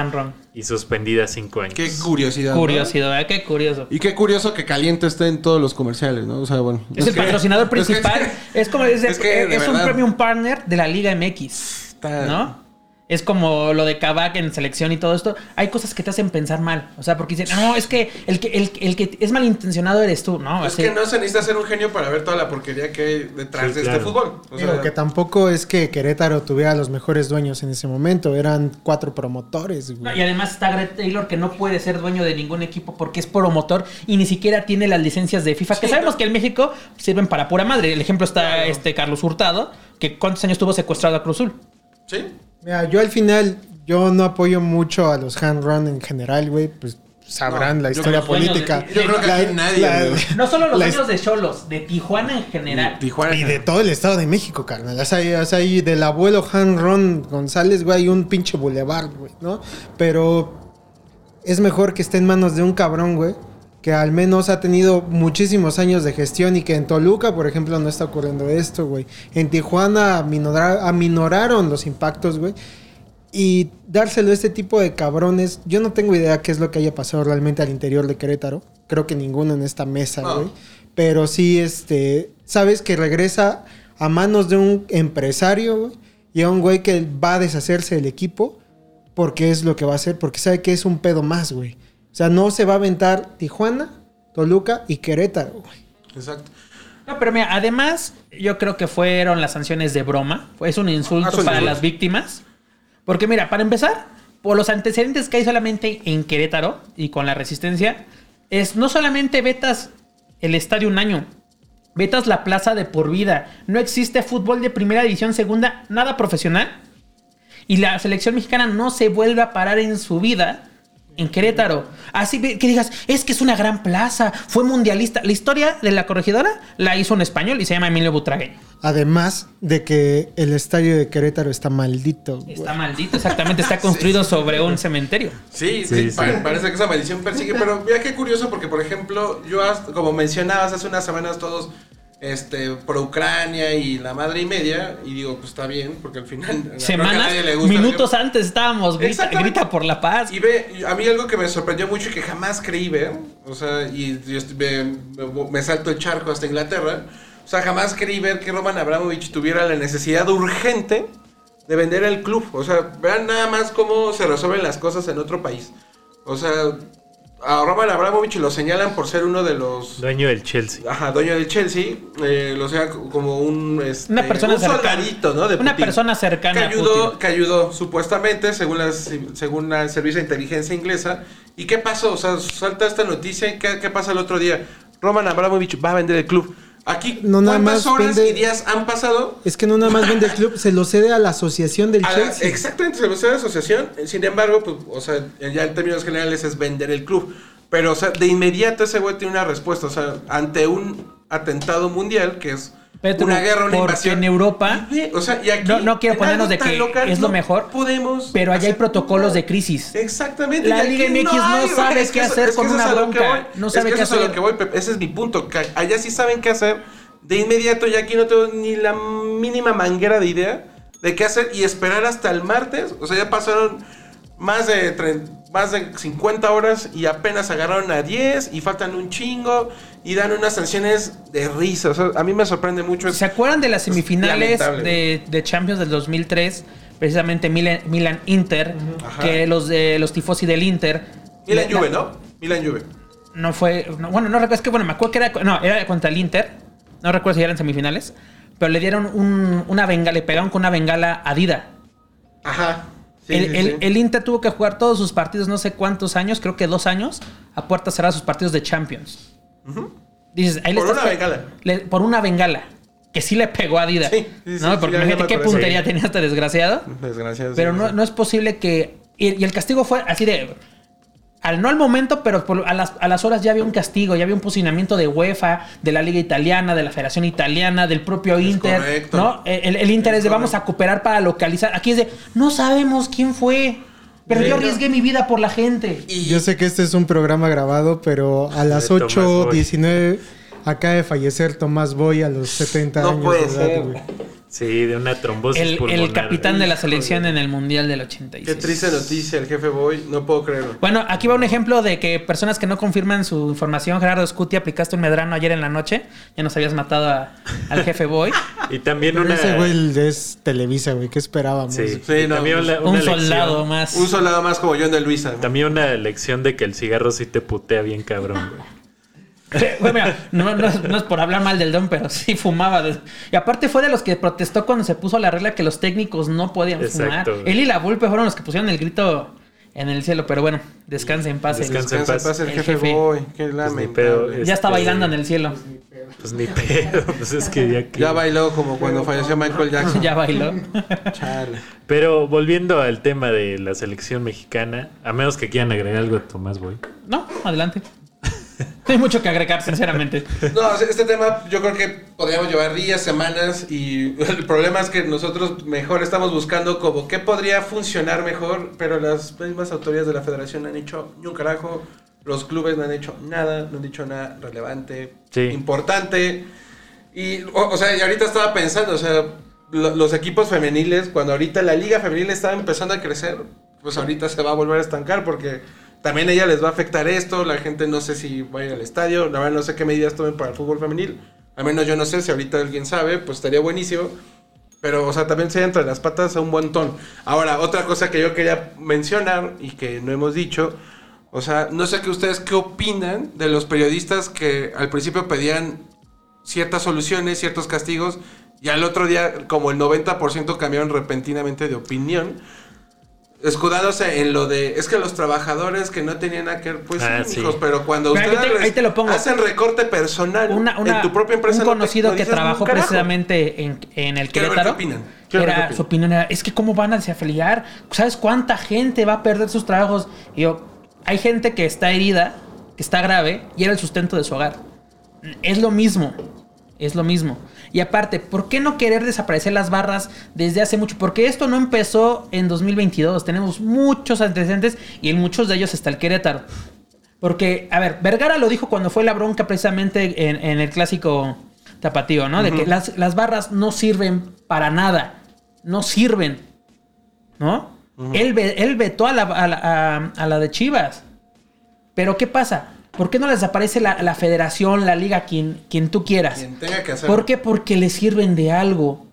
y suspendida cinco años. Qué curiosidad. ¿no? Curiosidad, ¿verdad? Qué curioso. Y qué curioso que Caliente esté en todos los comerciales, ¿no? O sea, bueno. Es el que- patrocinador es que- principal. Es, como es, de- es que, de es un verdad. premium partner de la Liga MX. Está- ¿No? Es como lo de Kabak en selección y todo esto. Hay cosas que te hacen pensar mal. O sea, porque dicen, no, es que el que, el, el que es malintencionado eres tú, ¿no? Es Así- que no se necesita ser un genio para ver toda la porquería que hay detrás Sí, de claro. este fútbol. O Digo sea, que tampoco es que Querétaro tuviera los mejores dueños en ese momento. Eran cuatro promotores, No, y además está Greg Taylor que no puede ser dueño de ningún equipo porque es promotor y ni siquiera tiene las licencias de FIFA. que sabemos no. que en México sirven para pura madre. El ejemplo está Claro. este Carlos Hurtado, que cuántos años tuvo secuestrado a Cruz Azul. sí. Mira, yo al final, yo no apoyo mucho a los hand run en general, güey. Pues sabrán No, la historia política. de- Yo creo que La- aquí nadie, la- güey. No solo los la- dueños de Cholos, de Tijuana en general. Tijuana. Y de todo el estado de México, carnal. O sea, o sea, y del abuelo Han Ron González, güey, hay un pinche bulevar, güey, ¿no? Pero es mejor que esté en manos de un cabrón, güey, que al menos ha tenido muchísimos años de gestión y que en Toluca, por ejemplo, no está ocurriendo esto, güey. En Tijuana aminora- aminoraron los impactos, güey. Y dárselo a este tipo de cabrones, yo no tengo idea qué es lo que haya pasado realmente al interior de Querétaro. Creo que ninguno en esta mesa, No. güey. Pero sí, este, sabes que regresa a manos de un empresario, güey, y a un güey que va a deshacerse del equipo porque es lo que va a hacer, porque sabe que es un pedo más, güey. O sea, no se va a aventar Tijuana, Toluca y Querétaro, güey. Exacto. No, pero mira, además, yo creo que fueron las sanciones de broma. Es un insulto Ah, para las víctimas. Porque mira, para empezar, por los antecedentes que hay solamente en Querétaro y con la resistencia, es no solamente vetas el estadio un año, vetas la plaza de por vida. No existe fútbol de primera división, segunda, nada profesional. Y la selección mexicana no se vuelve a parar en su vida en Querétaro. Así que digas, es que es una gran plaza, fue mundialista. La historia de la corregidora la hizo un español y se llama Emilio Butragueño. Además de que el estadio de Querétaro está maldito. güey. Está maldito, exactamente, está construido sobre un cementerio. Sí, Sí, sí, sí. pa- parece que esa maldición persigue, pero mira qué curioso porque por ejemplo, yo hasta- como mencionabas hace unas semanas todos este por Ucrania y la madre y media y digo, pues está bien, porque al final Semanas, le gusta minutos antes estábamos, grita, grita por la paz. Y ve, a mí algo que me sorprendió mucho y que jamás creí ver, o sea, y yo me, me- me salto el charco hasta Inglaterra, o sea, jamás creí ver que Roman Abramovich tuviera la necesidad urgente de vender el club. O sea, vean nada más cómo se resuelven las cosas en otro país. O sea, a Roman Abramovich lo señalan por ser uno de los... Dueño del Chelsea. Ajá, dueño del Chelsea, eh, lo sea como un, este, Una persona un cercana. soldadito, ¿no? De Una Putin. persona cercana que a ayudó, Putin. que ayudó supuestamente según las, según el servicio de inteligencia inglesa. ¿Y qué pasó? O sea, salta esta noticia y ¿qué, qué pasa el otro día? Roman Abramovich va a vender el club. Aquí, No, nada ¿cuántas más horas vende- y días han pasado? Es que no nada más vende el club, se lo cede a la asociación del A la- exactamente, se lo sabe la asociación. Sin embargo, pues, o sea, ya en términos generales es vender el club. Pero, o sea, de inmediato ese güey tiene una respuesta. O sea, ante un atentado mundial que es Petro, una guerra, una porque invasión. en Europa- Y ve, o sea, y aquí, No- no quiero ponernos de que local, es lo no mejor, Podemos. Pero allá hay hacer protocolos de crisis. Exactamente. La Liga MX no hay, güey. sabe Es qué eso- hacer es con eso una es bronca. No Es sabe que qué eso es a hacer. lo que voy, Pepe. Ese es mi punto. que allá sí saben qué hacer. De inmediato, y aquí no tengo ni la mínima manguera de idea de qué hacer y esperar hasta el martes. O sea, ya pasaron más de, tre- más de 50 horas y apenas agarraron a 10 y faltan un chingo y dan unas sanciones de risa. O sea, a mí me sorprende mucho. ¿Se acuerdan de las semifinales de, de Champions del 2003? Precisamente Milan, Milan Inter, que los de los tifosi del Inter. Milan la- Juve, ¿no? Milan Juve. No fue. no, bueno, no recuerdo. Es que bueno, me acuerdo que era. No, era contra el Inter. No recuerdo si eran semifinales. Pero le dieron un- una bengala, le pegaron con una bengala a Dida. Ajá. Sí, el, sí, el- sí. el Inter tuvo que jugar todos sus partidos, no sé cuántos años, creo que dos años, a puertas cerradas sus partidos de Champions. Dices, ahí Por una bengala. le- por una bengala. Que sí le pegó a Dida. Sí, ¿no? Porque imagínate qué puntería tenía este desgraciado. Desgraciado. Pero no, es posible que. Y, y el castigo fue así de. Al, no al momento, pero por- a, las, a las horas ya había un castigo, ya había un posicionamiento de UEFA, de la Liga Italiana, de la Federación Italiana, del propio Inter. correcto. ¿no? El, el Inter Es es de vamos a cooperar para localizar. Aquí es de no sabemos quién fue, pero yo arriesgué mi vida por la gente. Y Yo sé que este es un programa grabado, pero a las De Tomás 8.19 acaba de fallecer Tomás Boy a los 70 No años puede de edad, ser. Sí, de una trombosis El, el capitán de la selección en el Mundial del 86. qué triste noticia, el jefe Boy. No puedo creerlo. Bueno, aquí va un ejemplo de que personas que no confirman su información. Gerardo Scuti, aplicaste un medrano ayer en la noche. Ya nos habías matado a- al jefe Boy. Y también Pero una. ese güey es Televisa, güey. ¿Qué esperábamos? Sí, Sí, y no, también pues, una, un una soldado más. Un soldado más como John de Luisa. También una lección de que el cigarro sí te putea bien cabrón, güey. Bueno, mira, no, no es- no es por hablar mal del don, pero sí fumaba. Y aparte fue de los que protestó cuando se puso la regla que los técnicos no podían Exacto, fumar. güey. Él y la Vulpe fueron los que pusieron el grito en el cielo. Pero bueno, descanse en paz. el- Descansa en paz. paz el, El jefe, jefe. Boy. Qué pedo, Ya está este, bailando en el cielo. Pues ni pedo, pues es que ya que... Ya bailó como cuando falleció Michael Jackson. ya bailó. Chale. Pero volviendo al tema de la selección mexicana, a menos que quieran agregar algo a Tomás Boy. No, adelante. No hay mucho que agregar, sinceramente. No, este tema yo creo que podríamos llevar días, semanas y el problema es que nosotros mejor estamos buscando como qué podría funcionar mejor, pero las mismas autoridades de la federación no han hecho ni un carajo, los clubes no han hecho nada, no han dicho nada relevante, Sí. importante. Y, o, o sea, y ahorita estaba pensando, o sea, lo- los equipos femeniles, cuando ahorita la liga femenil está empezando a crecer, pues ahorita se va a volver a estancar porque también a ella les va a afectar esto, la gente no sé si va a ir al estadio, la verdad no sé qué medidas tomen para el fútbol femenil, al menos yo no sé si ahorita alguien sabe, pues estaría buenísimo. Pero, o sea, también se entre las patas a un montón. Ahora, otra cosa que yo quería mencionar y que no hemos dicho, o sea, no sé que ustedes qué opinan de los periodistas que al principio pedían ciertas soluciones, ciertos castigos, y al otro día, como el 90% cambiaron repentinamente de opinión, escudándose en lo de, es que los trabajadores que no tenían nada que ver, pues Ah, sí, hijos, pero cuando ustedes ahí te- ahí te lo pongo. hacen recorte personal Una, una- en tu propia empresa, un no te- conocido no que trabajó precisamente en, en el Quiero ver Querétaro. qué opinan. Quiero ver qué Era, opinan. su opinión era, es que cómo van a desafiliar, ¿sabes cuánta gente va a perder sus trabajos? Y yo, hay gente que está herida, que está grave, y era el sustento de su hogar. Es lo mismo, es lo mismo. Y aparte, ¿por qué no querer desaparecer las barras desde hace mucho? Porque esto no empezó en 2022, tenemos muchos antecedentes y en muchos de ellos está el Querétaro. Porque, a ver, Vergara lo dijo cuando fue la bronca precisamente en, en el clásico tapatío, ¿no? De que las, las barras no sirven para nada. No sirven. ¿No? él, él vetó a la, a, la, a- a la de Chivas. Pero ¿qué pasa? ¿Por qué no les desaparece la, la federación, la liga, quien, quien tú quieras? Quien tenga que hacerlo. ¿Por qué? Porque le sirven de algo.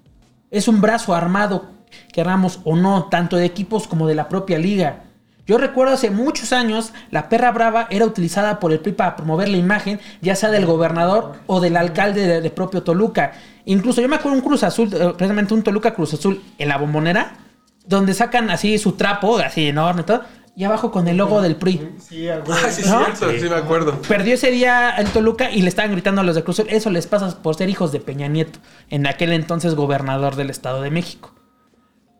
Es un brazo armado, queramos o no, tanto de equipos como de la propia liga. Yo recuerdo hace muchos años, la perra brava era utilizada por el PRI para promover la imagen, ya sea del gobernador o del alcalde de, de propio Toluca. Incluso yo me acuerdo un Cruz Azul, eh, precisamente un Toluca Cruz Azul en la bombonera, donde sacan así su trapo, así enorme y todo, y abajo con el logo del PRI. Sí, algo. Ah, sí, es ¿No? cierto, sí. me acuerdo. Perdió ese día en Toluca y le estaban gritando a los de Cruz Azul. Eso les pasa por ser hijos de Peña Nieto, en aquel entonces gobernador del Estado de México.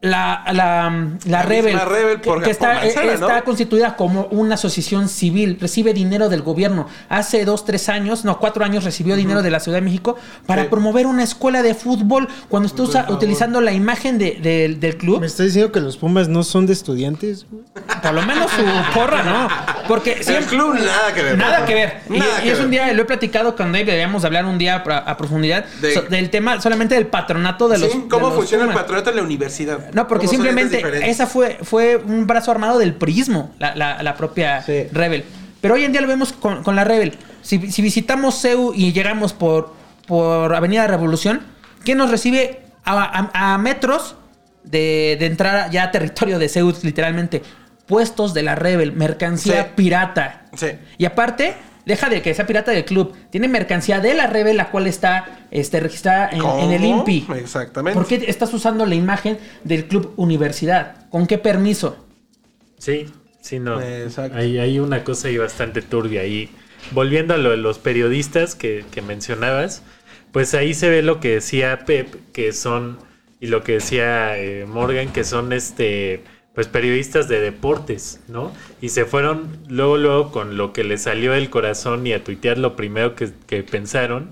La, la, la, La Rebel, Rebel que, por- que está, por Mancera, eh, está ¿no? constituida como una asociación civil, recibe dinero del gobierno. Hace dos, tres años, no, cuatro años recibió dinero de la Ciudad de México para Sí. promover una escuela de fútbol cuando está usa- utilizando la imagen de- del- del club. ¿Me estás diciendo que los Pumas no son de estudiantes? Por lo menos su porra, ¿no? Porque El siempre, club nada que ver. Nada que ver. Y, Nada y que es un día, lo he platicado con Dave, deberíamos hablar un día a, a profundidad De- so- del tema solamente del patronato de los. Sí, ¿Cómo de los funciona el patronato en la universidad? No, porque ¿Cómo son entes simplemente esa fue, fue un brazo armado del prismo, la, la- la propia Sí. Rebel. Pero hoy en día lo vemos con, con la Rebel. Si, si visitamos CEU y llegamos por, por Avenida Revolución, ¿quién nos recibe a, a- a metros de, de entrar ya a territorio de CEU, literalmente? Puestos de la Rebel, mercancía Sí. pirata. Sí. Y aparte, deja de que sea pirata del club. Tiene mercancía de la Rebel, la cual está este, registrada en, en el ¿Cómo? INPI. Exactamente. ¿Por qué estás usando la imagen del club universidad? ¿Con qué permiso? Sí, sí, no. Exacto. Hay, hay una cosa ahí bastante turbia ahí. Volviendo a lo de los periodistas que, que mencionabas, pues ahí se ve lo que decía Pep, que son, y lo que decía eh, Morgan, que son este pues periodistas de deportes, ¿no? Y se fueron luego, luego con lo que les salió del corazón y a tuitear lo primero que, pensaron,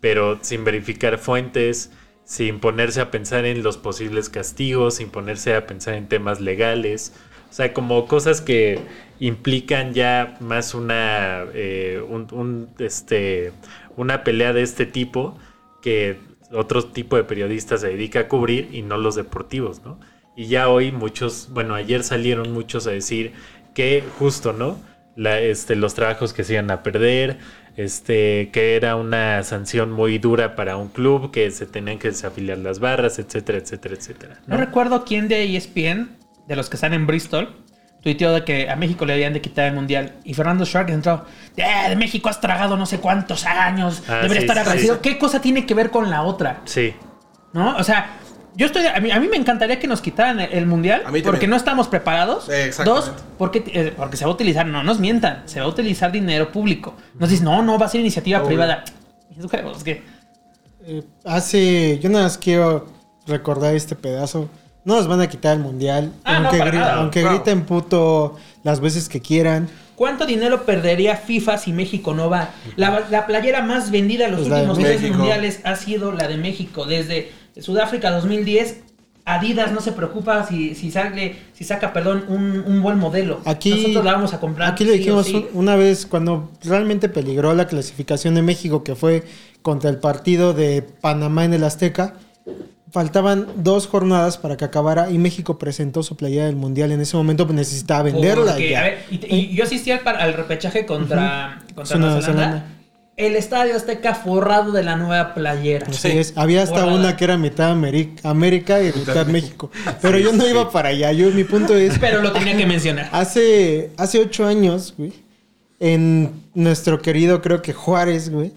pero sin verificar fuentes, sin ponerse a pensar en los posibles castigos, sin ponerse a pensar en temas legales. O sea, como cosas que implican ya más una, eh, este, una pelea de este tipo que otro tipo de periodistas se dedica a cubrir y no los deportivos, ¿no? Y ya hoy muchos, bueno, ayer salieron muchos a decir que justo, ¿no? La, este, los trabajos que se iban a perder, este, que era una sanción muy dura para un club, que se tenían que desafiliar las barras, etcétera, etcétera, etcétera. No recuerdo quién de ESPN, de los que están en Bristol, tuiteó de que a México le habían de quitar el mundial. Y Fernando Shark entró, "Eh, de México has tragado no sé cuántos años, Ah, debería sí, estar sí, agradecido. sí. ¿Qué cosa tiene que ver con la otra? Sí, ¿No? O sea, yo estoy. A mí, a mí me encantaría que nos quitaran el, el mundial. A mí también. porque no estamos preparados. Sí. Dos, porque, eh, porque se va a utilizar. No nos mientan. Se va a utilizar dinero público. Nos dicen, no, no, va a ser iniciativa Obvio. privada. Que. Eh, hace. Yo nada más quiero recordar este pedazo. No nos van a quitar el mundial. Ah, no, aunque para gri- nada. aunque No. griten puto las veces que quieran. ¿Cuánto dinero perdería FIFA si México no va? La, la playera más vendida en los Pues últimos tres mundiales ha sido la de México. Desde Sudáfrica 2010, Adidas no se preocupa si, si, sale, si saca perdón, un, un buen modelo. Aquí, Nosotros la vamos a comprar. Aquí le dijimos sí. una vez cuando realmente peligró la clasificación de México, que fue contra el partido de Panamá en el Azteca. Faltaban dos jornadas para que acabara y México presentó su playera del mundial. En ese momento pues, necesitaba venderla. Porque, ya. a ver, y, y yo asistí al, al repechaje contra, contra Nueva Nueva Zelanda. Zelanda. El estadio Azteca forrado de la nueva playera. Así es. Había hasta una que era mitad América y mitad México. Pero yo no iba para allá. Yo, mi punto es, Pero lo tenía que mencionar. hace, hace ocho años, güey, en nuestro querido, creo que Juárez, güey,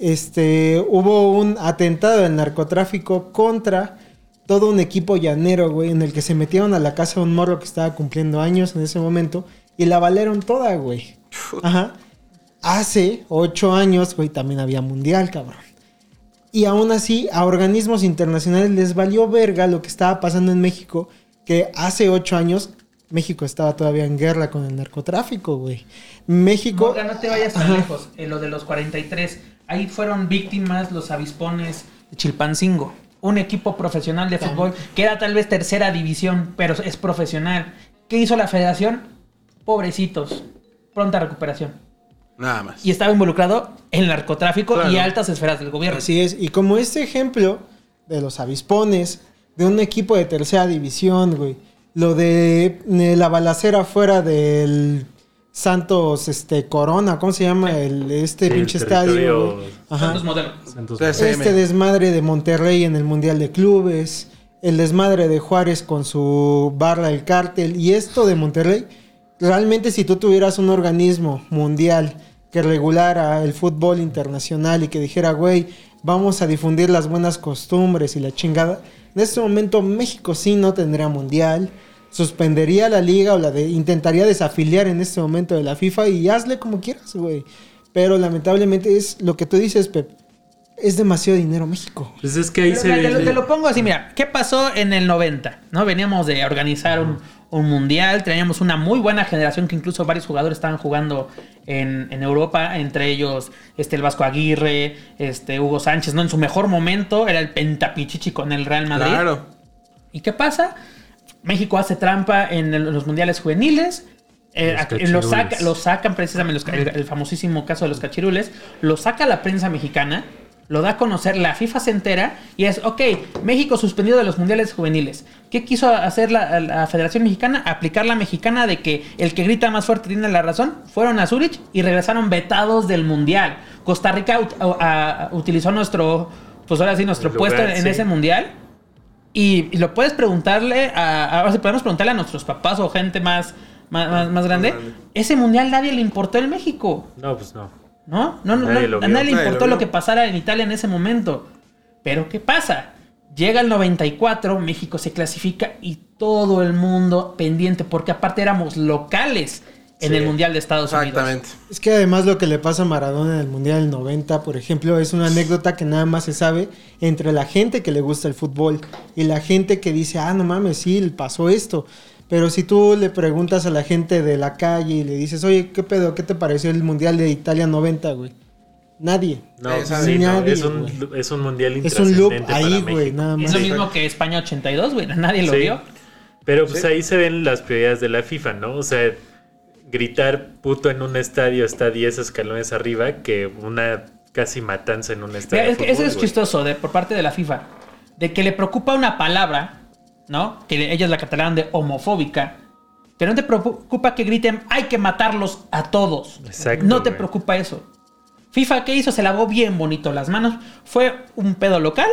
este, hubo un atentado del narcotráfico contra todo un equipo llanero, güey, en el que se metieron a la casa de un morro que estaba cumpliendo años en ese momento y la valieron toda, güey. Ajá. Hace ocho años, güey, también había mundial, cabrón. Y aún así, a organismos internacionales les valió verga lo que estaba pasando en México, que hace ocho años México estaba todavía en guerra con el narcotráfico, güey. México... Morgan, no te vayas tan Ajá. lejos. En lo de los 43, ahí fueron víctimas los avispones de Chilpancingo. Un equipo profesional de fútbol que era tal vez tercera división, pero es profesional. ¿Qué hizo la federación? Pobrecitos. Pronta recuperación. Nada más. Y estaba involucrado en narcotráfico Claro. y altas esferas del gobierno. Así es, y como este ejemplo de los avispones, de un equipo de tercera división, güey, lo de, la balacera fuera del Santos este, Corona, ¿cómo se llama? El, este Sí, el pinche territorio estadio, güey. Ajá. Santos modelo. Santos Este desmadre de Monterrey en el Mundial de Clubes, el desmadre de Juárez con su barra del cártel, y esto de Monterrey, realmente si tú tuvieras un organismo mundial que regulara el fútbol internacional y que dijera, güey, vamos a difundir las buenas costumbres y la chingada, en este momento México sí no tendría mundial, suspendería la liga o la de, intentaría desafiliar en este momento de la FIFA y hazle como quieras, güey. Pero lamentablemente es lo que tú dices, Pep. Es demasiado dinero México. Pues es que ahí Pero se mira, te, lo, ve. te lo pongo así, mira, ¿qué pasó en el 90? ¿No? Veníamos de organizar un, un mundial, teníamos una muy buena generación que incluso varios jugadores estaban jugando en, en Europa, entre ellos este, el Vasco Aguirre, este, Hugo Sánchez, ¿no? En su mejor momento era el pentapichichi con el Real Madrid. Claro. ¿Y qué pasa? México hace trampa en el- los mundiales juveniles. eh, lo, saca- lo sacan precisamente los ca- el, el famosísimo caso de los cachirules. Lo saca la prensa mexicana. Lo da a conocer, la FIFA se entera y es, ok, México suspendido de los mundiales juveniles. ¿Qué quiso hacer la, la Federación Mexicana? Aplicar la mexicana de que el que grita más fuerte tiene la razón. Fueron a Zurich y regresaron vetados del mundial. Costa Rica utilizó nuestro, pues ahora sí, nuestro El lugar, puesto en sí. ese mundial. Y, y lo puedes preguntarle a, a- o sea, podemos preguntarle a nuestros papás o gente más, más, más- más grande. grande. Ese mundial nadie le importó en México, No, pues no. ¿No? No, no, Nadie no, lo a nadie le Nadie importó lo que pasara en Italia en ese momento. Pero ¿qué pasa? Llega el 94, México se clasifica y todo el mundo pendiente, porque aparte éramos locales en Sí. el Mundial de Estados Unidos. Exactamente. Es que además lo que le pasa a Maradona en el Mundial del 90, por ejemplo, es una anécdota que nada más se sabe entre la gente que le gusta el fútbol y la gente que dice, ah, no mames, sí, pasó esto. Pero si tú le preguntas a la gente de la calle y le dices, oye, ¿qué pedo? ¿Qué te pareció el Mundial de Italia 90, güey? Nadie. No, Nadie sabe. sí, no, Nadie, es, un, es un mundial Es un loop ahí, güey, Es más. lo mismo que España 82, güey, nadie lo Sí. vio. Pero pues ahí se ven las prioridades de la FIFA, ¿no? O sea, gritar puto en un estadio está 10 escalones arriba que una casi matanza en un estadio. Mira, es que eso es güey. chistoso de, por parte de la FIFA. De que le preocupa una palabra, ¿no? Que ellos la catalogan de homofóbica. Pero no te preocupa que griten, hay que matarlos a todos. Exacto, No te güey. preocupa eso. FIFA, ¿qué hizo? Se lavó bien bonito las manos. Fue un pedo local.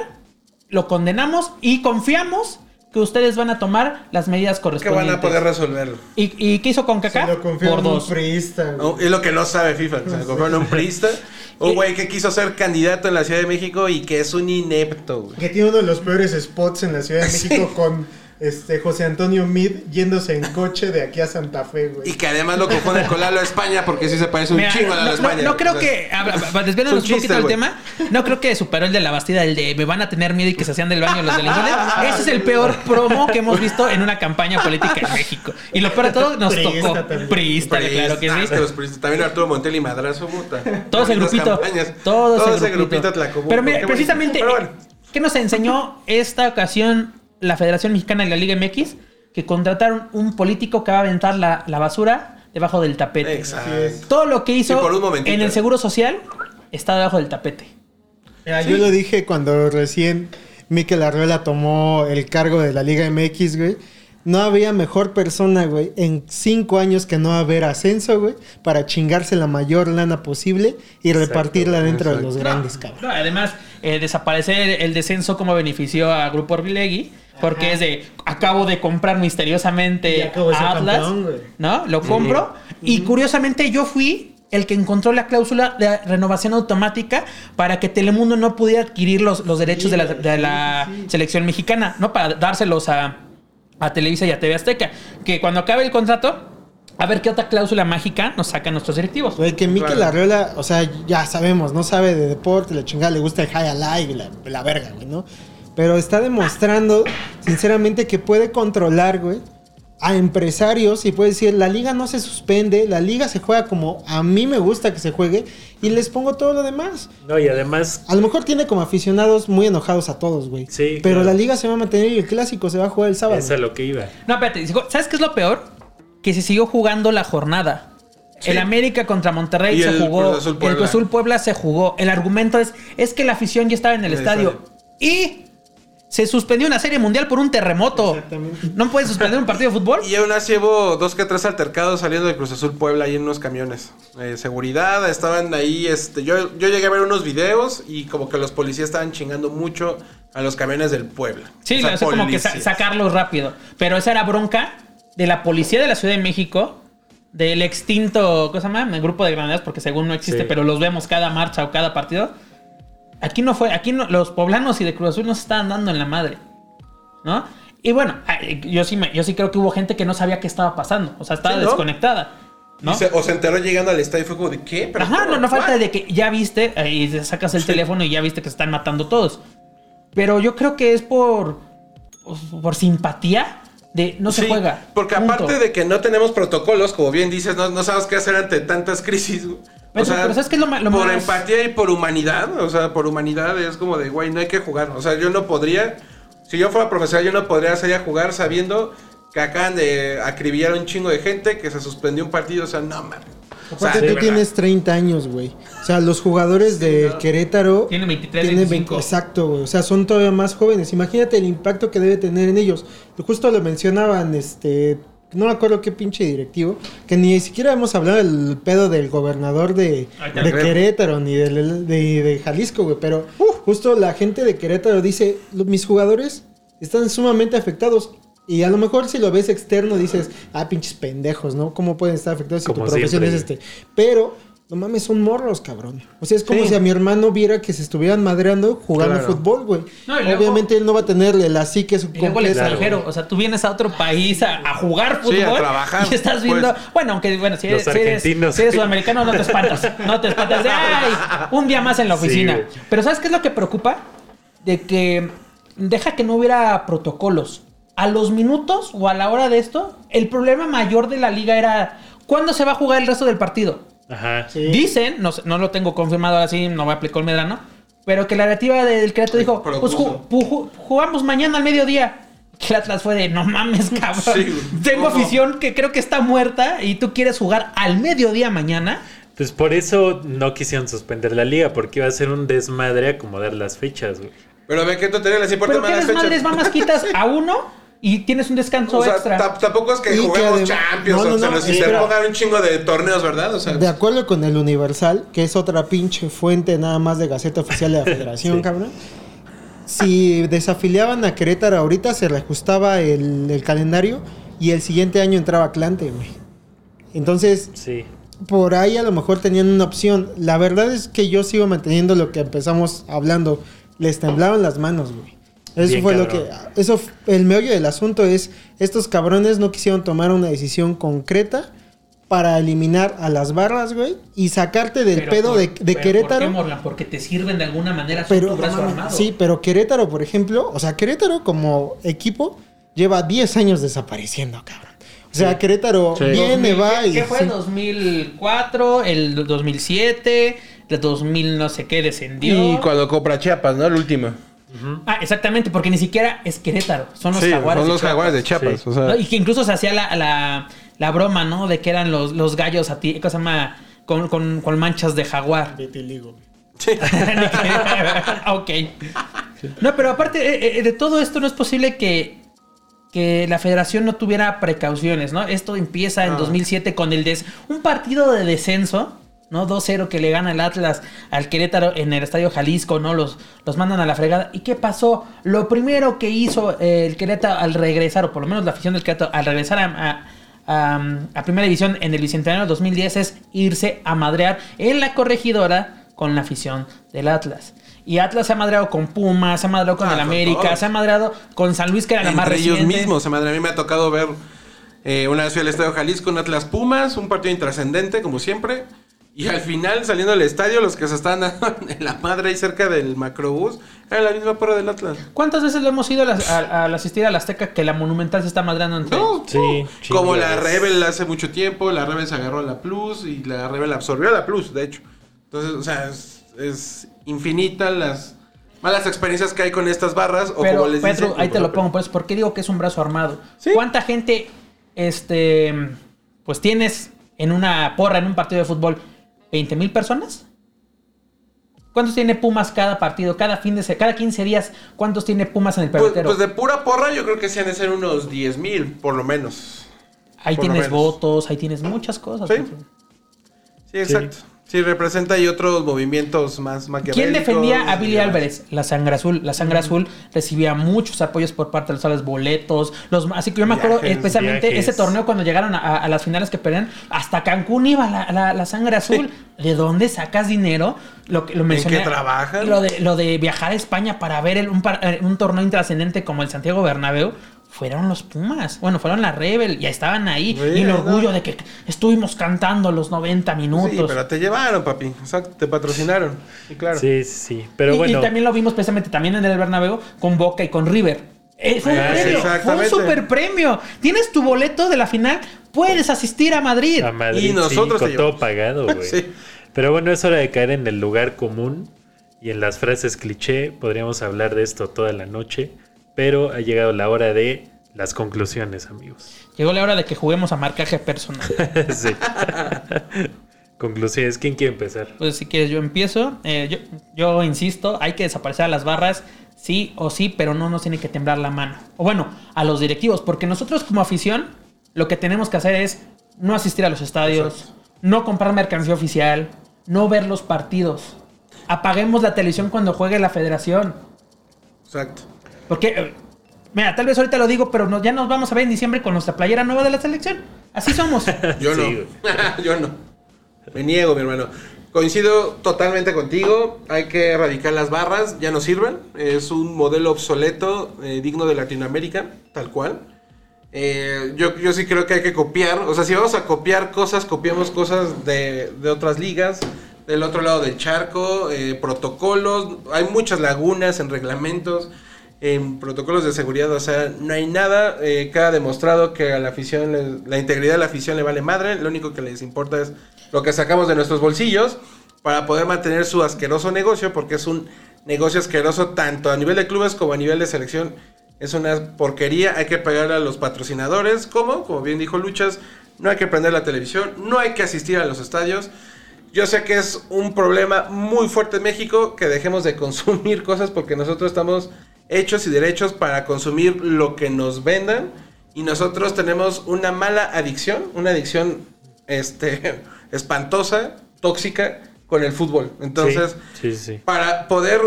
Lo condenamos y confiamos que ustedes van a tomar las medidas Que correspondientes. van a poder resolverlo. ¿Y, y qué hizo con Se Kaká? lo confío Por en un priista. No, es lo que no sabe FIFA. que Se le confió en un priista. Un güey que quiso ser candidato en la Ciudad de México y que es un inepto, güey. Que tiene uno de los peores spots en la Ciudad de México con este José Antonio Mid yéndose en coche de aquí a Santa Fe, güey. Y que además lo confunde con Lalo España porque sí se parece un Mira, chingo a Lalo no, España. no creo O sea, que, ah, desviándonos Es un un poquito del tema, no creo que superó el de la Bastida, el de me van a tener miedo y que se hacían del baño los delincuentes. Ese es el peor promo que hemos visto en una campaña política en México. Y lo peor de todo, nos Priista tocó. también. Priista, claro que sí. los priistas- También Arturo Montel y Madrazo, puta. Todo ese grupito. campañas. Todo, ese grupito. Tlacomulco, Pero mira, precisamente, bonito. Pero bueno. ¿qué nos enseñó esta ocasión la Federación Mexicana y la Liga MX? Que contrataron un político que va a aventar la, la basura debajo del tapete. Exacto. Todo lo que hizo Sí, por un momentito. en el Seguro Social está debajo del tapete. Mira, Yo lo dije cuando recién Mikel Arreola tomó el cargo de la Liga MX, güey. No había mejor persona, güey, en cinco años que no haber ascenso, güey, para chingarse la mayor lana posible y repartirla dentro de los grandes, cabrón. No, además, eh, desaparecer el descenso como benefició a Grupo Orlegui, porque es de acabo de comprar misteriosamente acabo de Atlas, campeón. ¿no? Lo compro y curiosamente yo fui el que encontró la cláusula de renovación automática para que Telemundo no pudiera adquirir los, los derechos de la, de la selección mexicana, ¿no? Para dárselos a, a Televisa y a TV Azteca. Que cuando acabe el contrato, a ver qué otra cláusula mágica nos sacan nuestros directivos. Güey, que Mikel Claro. Arriola, o sea, ya sabemos, no sabe de deporte, la chingada, le gusta el high alive y la, la verga, güey, ¿no? Pero está demostrando, sinceramente, que puede controlar, güey, a empresarios y puede decir, la liga no se suspende, la liga se juega como a mí me gusta que se juegue y les pongo todo lo demás. No, y además, A lo mejor tiene como aficionados muy enojados a todos, güey. Sí, Pero claro. la liga se va a mantener y el clásico se va a jugar el sábado. es a lo que iba. No, espérate, ¿sabes qué es lo peor? Que se siguió jugando la jornada. Sí. El América contra Monterrey Y se el jugó. Cruz Azul el. Cruz Azul Puebla se jugó. El argumento es, es que la afición ya estaba en el En el estadio. Y se suspendió una serie mundial por un terremoto. Exactamente. ¿No puedes suspender un partido de fútbol? Y aún así llevo dos que tres altercados saliendo de Cruz Azul Puebla ahí en unos camiones. Eh, seguridad, estaban ahí, este, yo, yo llegué a ver unos videos y como que los policías estaban chingando mucho a los camiones del Puebla. Sí, O sea, como que sa- sacarlos rápido. Pero esa era bronca de la policía de la Ciudad de México, del extinto, ¿cómo se llama? El grupo de granaderos, porque según no existe, Sí. pero los vemos cada marcha o cada partido. Aquí no fue, aquí no- los poblanos y de Cruz Azul no se estaban dando en la madre. ¿No? Y bueno, ay, yo sí, me- yo sí creo que hubo gente que no sabía qué estaba pasando. O sea, estaba Sí, ¿no? desconectada. ¿no? Se- o se enteró llegando al estadio y fue como de ¿qué? ¿Pero Ajá, no, no falta de que ya viste eh, y sacas el teléfono y ya viste que se están matando todos. Pero yo creo que es por, por simpatía de no se Sí, juega. Porque Punto. aparte de que no tenemos protocolos, como bien dices, no, no sabemos qué hacer ante tantas crisis. Güey. Pero- pero ¿sabes qué es lo ma- lo por más- empatía y por humanidad, o sea, por humanidad es como de, güey, no hay que jugar. O sea, yo no podría, si yo fuera profesor, yo no podría salir a jugar sabiendo que acaban de acribillar a un chingo de gente, que se suspendió un partido, o sea, no, man. O sea, tú verdad. tienes 30 años, güey. O sea, los jugadores de ¿no? Querétaro... Tienen 23, tienen 25. 20 exacto, güey. O sea, son todavía más jóvenes. Imagínate el impacto que debe tener en ellos. Justo lo mencionaban, este... No me acuerdo qué pinche directivo. Que ni siquiera hemos hablado del pedo del gobernador de, de Querétaro ni del, de, de Jalisco, güey. Pero justo la gente de Querétaro dice, "Lo- mis jugadores están sumamente afectados. Y a lo mejor si lo ves externo dices, ah, pinches pendejos, ¿no? ¿Cómo pueden estar afectados si Como tu profesión siempre. es este? Pero, no mames, son morros, cabrón. O sea, es como Sí. si a mi hermano viera que se estuvieran madreando jugando Claro. fútbol, güey. No, y luego- Obviamente él no va a tenerle la psique completa. extranjero, o sea, tú vienes a otro país a, a jugar Sí, fútbol a trabajar, y estás viendo, pues. bueno, aunque bueno, si Los eres, si eres- si eres sudamericano no te espantas, no te espantas de ay, un día más en la Sí, oficina. Pero ¿sabes qué es lo que preocupa? De que deja que no hubiera protocolos. A los minutos o a la hora de esto, el problema mayor de la liga era ¿cuándo se va a jugar el resto del partido? Ajá. Sí. Dicen, no, no lo tengo confirmado ahora sí, no me aplicó el Medrano, pero que la directiva del Querétaro dijo, pues ju- ju- jugamos mañana al mediodía. Que el Atlas fue de, no mames, cabrón. Sí. Tengo ¿Cómo? afición que creo que está muerta y tú quieres jugar al mediodía mañana. Pues por eso no quisieron suspender la liga, porque iba a ser un desmadre acomodar las fechas, güey. Pero ve tenías las importan Pero más qué las desmadres, fechas. mamás quitas a uno y tienes un descanso O sea, extra. ta- tampoco es que Y juguemos Champions No, no, o se no, nos sí, se pongan un chingo de torneos, ¿verdad? O sea, De acuerdo con el Universal, que es otra pinche fuente nada más de Gaceta Oficial de la Federación, Sí. cabrón. Si desafiliaban a Querétaro ahorita, se reajustaba el, el calendario y el siguiente año entraba Atlante, güey. Entonces, Sí. por ahí a lo mejor tenían una opción. La verdad es que yo sigo manteniendo lo que empezamos hablando. Les temblaban las manos, güey. Eso Bien fue lo que... Eso, el meollo del asunto es, estos cabrones no quisieron tomar una decisión concreta para eliminar a las barras, güey, y sacarte del Pero pedo por- de, de pero ¿por Querétaro. qué, Morgan? Porque te sirven de alguna manera son Pero, tu brazo no mames, armado. sí, pero Querétaro, por ejemplo, o sea, Querétaro como equipo lleva 10 años desapareciendo, cabrón. O sea, Querétaro Sí. viene, va y... ¿Qué fue? sí. 2004, el 2007, el 2000 no sé qué descendió. Y cuando compra Chiapas, ¿no? El último. Ah, exactamente, porque ni siquiera es Querétaro, son los sí, jaguares. son de los Chiapas. jaguares de Chiapas. Sí. O sea, ¿No? Y que incluso se hacía la, la, la broma, ¿no? De que eran los, los gallos a ti, ¿cómo se llama? Con, con, con manchas de jaguar. ok. No, pero aparte eh, eh, de todo esto, no es posible que, que la federación no tuviera precauciones, ¿no? Esto empieza en Ah. 2007 con el des un partido de descenso, ¿no? 2-0 que le gana el Atlas al Querétaro en el Estadio Jalisco, ¿no? Los, los mandan a la fregada. ¿Y qué pasó? Lo primero que hizo eh, el Querétaro al regresar, o por lo menos la afición del Querétaro, al regresar a, a- primera división en el Bicentenario del 2010 es irse a madrear en la corregidora con la afición del Atlas. Y Atlas se ha madreado con Pumas, se ha madreado con Ah, el América, todos. se ha madreado con San Luis, que era la más ellos mismos, madre, a mí me ha tocado ver eh, una vez fui al Estadio Jalisco, un Atlas Pumas, un partido intrascendente, como siempre. Y al final, saliendo del estadio, los que se estaban dando en la madre ahí cerca del macrobús, era la misma porra del Atlas. ¿Cuántas veces lo hemos ido a, las- a- al asistir a la Azteca que la Monumental se está madreando entre No, Sí, no. Como la. Rebel hace mucho tiempo, la Rebel se agarró a la Plus y la Rebel absorbió a la Plus, de hecho. Entonces, o sea, es, es infinita las malas experiencias que hay con estas barras. O Pero, como les dicen, ahí te lo pongo, pues, ¿por qué digo que es un brazo armado? Sí. ¿Cuánta gente, este, pues tienes en una porra, en un partido de fútbol? ¿20 mil personas? ¿Cuántos tiene Pumas cada partido? Cada fin de se- cada 15 días, ¿cuántos tiene Pumas en el Pues, pebetero? pues de pura porra, yo creo que sí han de ser unos 10 mil, por lo menos. ahí por tienes menos. votos, ahí tienes muchas cosas. Sí. Sí, exacto. Sí, representa y otros movimientos más maquiavélicos. ¿Quién defendía a Billy. Álvarez? La Sangre Azul. La Sangre Azul recibía muchos apoyos por parte de los sales boletos. Los, así que yo me acuerdo Viajes, especialmente viajes. ese torneo cuando llegaron a, a las finales que perdían. Hasta Cancún iba la, la- la Sangre Azul. ¿De dónde sacas dinero? Lo, que- lo mencioné. qué trabajan? Lo de, lo de viajar a España para ver el- un, eh, un torneo intrascendente como el Santiago Bernabéu. Fueron los Pumas. Bueno, fueron la Rebel. Ya estaban ahí. y el orgullo de que estuvimos cantando los 90 minutos. Sí, pero te llevaron, papi. Exacto, te patrocinaron. Sí, claro. Sí, sí, sí. Pero y, bueno. y también lo vimos precisamente también en el Bernabéu con Boca y con River. Eh, fue un Ah, sí, premio, fue un super premio. Tienes tu boleto de la final, puedes asistir a Madrid. A Madrid, Y nosotros sí, con todo pagado, güey. Sí. Pero bueno, es hora de caer en el lugar común y en las frases cliché. Podríamos hablar de esto toda la noche, pero ha llegado la hora de las conclusiones, amigos. Llegó la hora de que juguemos a marcaje personal. sí. conclusiones, ¿quién quiere empezar? Pues si quieres yo empiezo. Eh, yo, yo insisto, hay que desaparecer a las barras, sí o sí, pero no nos tiene que temblar la mano. O bueno, a los directivos, porque nosotros como afición lo que tenemos que hacer es no asistir a los estadios, no comprar mercancía oficial, no ver los partidos. Apaguemos la televisión cuando juegue la federación. Exacto. Porque, eh, mira, tal vez ahorita lo digo, pero no- ya nos vamos a ver en diciembre con nuestra playera nueva de la selección. Así somos. Yo no. Yo no. Me niego, mi hermano. Coincido totalmente contigo. Hay que erradicar las barras. Ya no sirven. Es un modelo obsoleto, eh, digno de Latinoamérica, tal cual. Eh, yo, yo sí creo que hay que copiar. O sea, si vamos a copiar cosas, copiamos cosas de, de otras ligas. Del otro lado del charco, eh, protocolos. Hay muchas lagunas en reglamentos, en protocolos de seguridad. O sea, no hay nada. Eh, queda demostrado que a la afición, la integridad de la afición le vale madre. Lo único que les importa es lo que sacamos de nuestros bolsillos para poder mantener su asqueroso negocio, porque es un negocio asqueroso tanto a nivel de clubes como a nivel de selección. Es una porquería, hay que pagarle a los patrocinadores, como, como bien dijo Luchas, no hay que prender la televisión, no hay que asistir a los estadios. Yo sé que es un problema muy fuerte en México que dejemos de consumir cosas porque nosotros estamos hechos y derechos para consumir lo que nos vendan y nosotros tenemos una mala adicción, una adicción este espantosa, tóxica con el fútbol. Entonces, sí, sí, sí. para poder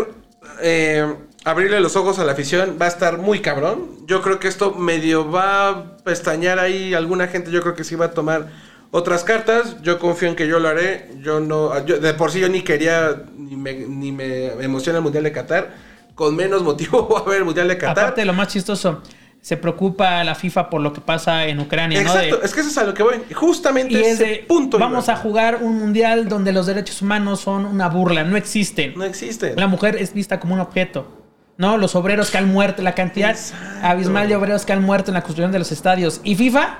eh, abrirle los ojos a la afición va a estar muy cabrón. Yo creo que esto medio va a pestañear ahí alguna gente. Yo creo que sí va a tomar otras cartas. Yo confío en que yo lo haré. Yo no, yo- de por sí yo ni quería ni me, ni me emociona el mundial de Qatar. Con menos motivo va a haber el mundial de Qatar. Aparte, lo más chistoso, se preocupa la FIFA por lo que pasa en Ucrania, ¿no? Exacto, De- es que eso es a lo que voy. Justamente y es ese de, punto. vamos a jugar un mundial donde los derechos humanos son una burla, no existen. No existe. La mujer es vista como un objeto. ¿No? Los obreros que han muerto, la cantidad Exacto. abismal de obreros que han muerto en la construcción de los estadios. Y FIFA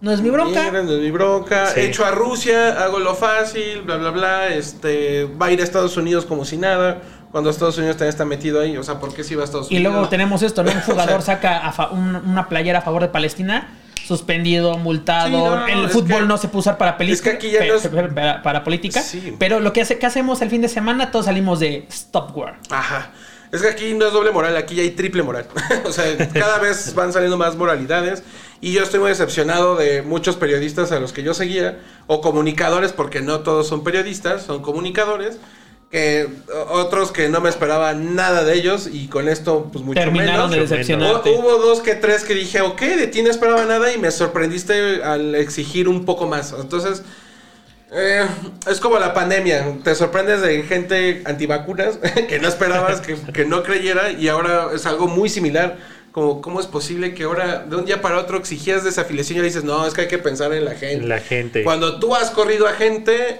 no es mi bronca. Mira, no es mi bronca. Sí. Hecho a Rusia, hago lo fácil, bla, bla, bla. Este, va a ir a Estados Unidos como si nada. Cuando Estados Unidos también está metido ahí. O sea, ¿por qué si va a Estados Y Unidos? luego tenemos esto, ¿no? Un jugador O sea, saca a fa- un- una playera a favor de Palestina, suspendido, multado. Sí, no, no, el fútbol que- no se puede usar para es que película. aquí ya es- para, para política. Sí. Pero lo que, hace, que hacemos el fin de semana, todos salimos de Stop War. Ajá. Es que aquí no es doble moral, aquí ya hay triple moral. o sea, cada vez van saliendo más moralidades. Y yo estoy muy decepcionado de muchos periodistas a los que yo seguía, o comunicadores, porque no todos son periodistas, son comunicadores, que otros que no me esperaba nada de ellos y con esto pues mucho Terminaron de menos. decepcionarte. Hubo dos que tres que dije, ok, de ti no esperaba nada y me sorprendiste al exigir un poco más. Entonces, eh, es como la pandemia. Te sorprendes de gente antivacunas que no esperabas, que, que no creyera y ahora es algo muy similar. Como, ¿Cómo es posible que ahora de un día para otro exigías desafiliación y dices, no, es que hay que pensar en la gente? La gente. Cuando tú has corrido a gente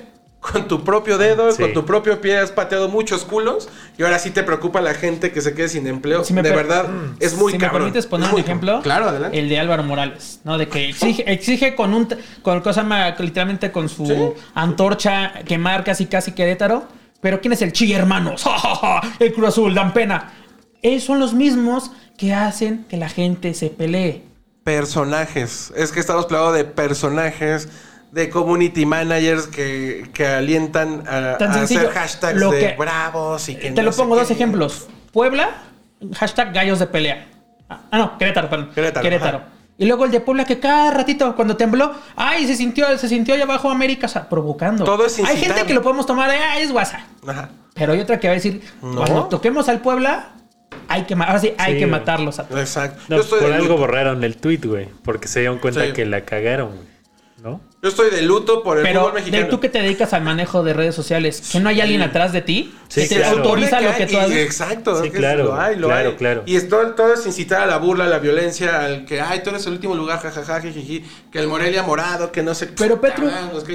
con tu propio dedo, Sí. con tu propio pie, has pateado muchos culos y ahora sí te preocupa la gente que se quede sin empleo. Si de verdad, es muy si cabrón. me permites poner un ejemplo, Claro, adelante. el de Álvaro Morales, ¿no? De que exige, exige con un con cosa literalmente con su Sí. antorcha que marca casi casi Querétaro, pero ¿quién es el Chi hermanos? ¡Ja, ja, ja! El Cruz Azul dan pena. Ellos son los mismos que hacen que la gente se pelee. Personajes. Es que estamos hablando de personajes, de community managers que, que alientan a, Tan a sencillo, hacer hashtags lo de que- bravos y que Te no lo pongo qué. dos ejemplos. Puebla, hashtag gallos de pelea. Ah, ah, no, Querétaro, perdón. Querétaro, Querétaro. Y luego el de Puebla que cada ratito cuando tembló, ay, se sintió, se sintió allá abajo América, o sea, provocando. Todo es Hay gente que lo podemos tomar de, ay, es guasa. Ajá. Pero hay otra que va a decir, No. cuando toquemos al Puebla, hay que, ahora sí, hay Sí, que matarlos a todos. Exacto. No, Yo estoy por algo luto. borraron el tweet, güey. Porque se dieron cuenta Sí. que la cagaron, güey. ¿No? Yo estoy de luto por el Pero fútbol de mexicano. tú que te dedicas al manejo de redes sociales, que no hay alguien atrás de ti Sí, que te claro. autoriza lo que tú haces. Exacto, Sí, claro, lo hay, lo claro, hay. claro. Y todo es incitar a la burla, a la violencia, al que, ay, tú eres el último lugar, jajaja, jijiji, que el Morelia morado, que no sé Pero Petro,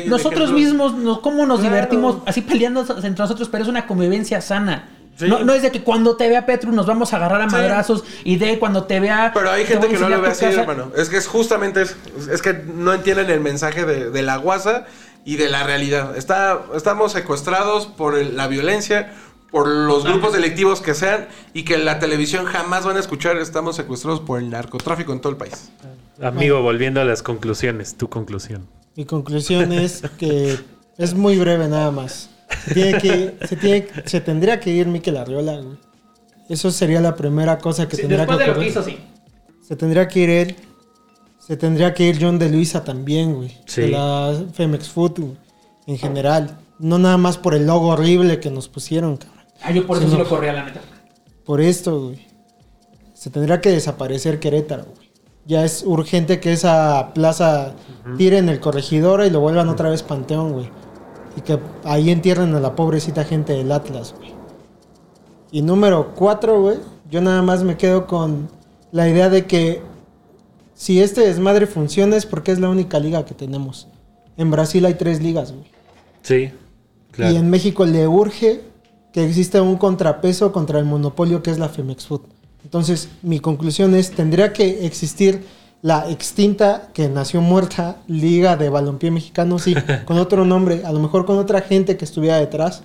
nosotros mismos, nos, ¿cómo nos Claro. divertimos así peleando entre nosotros? Pero es una convivencia sana. Sí. No, no es de que cuando te vea Petro nos vamos a agarrar a Sí. madrazos y de cuando te vea... Pero hay te gente que no lo ve así, casa. hermano. Es que es justamente eso. Es que no entienden el mensaje de, de la guasa y de la realidad. Está, estamos secuestrados por el- la violencia, por los grupos delictivos que sean y que la televisión jamás van a escuchar. Estamos secuestrados por el narcotráfico en todo el país. Amigo, volviendo a las conclusiones. Tu conclusión. Mi conclusión es que es muy breve nada más. Se, tiene que, se, tiene, se tendría que ir Mikel Arriola, güey. Eso sería la primera cosa que Sí, tendría después que de lo que ocurrir. hizo, sí. Se tendría que ir él. Se tendría que ir John de Luisa también, güey. Sí. De la Femex Food, güey, en general. No nada más por el logo horrible que nos pusieron, cabrón. Ah, yo por eso Sí, lo corría, la neta. Por esto, güey. Se tendría que desaparecer Querétaro, güey. Ya es urgente que esa plaza tiren el corregidor y lo vuelvan otra vez Panteón, güey. Y que ahí entierren a la pobrecita gente del Atlas, güey. Y número cuatro, güey. Yo nada más me quedo con la idea de que si este desmadre funciona es porque es la única liga que tenemos. En Brasil hay tres ligas, güey. Sí, claro. Y en México le urge que exista un contrapeso contra el monopolio que es la Femex Food. Entonces, mi conclusión es, tendría que existir la extinta, que nació muerta, Liga de Balompié Mexicano, sí, con otro nombre, a lo mejor con otra gente que estuviera detrás.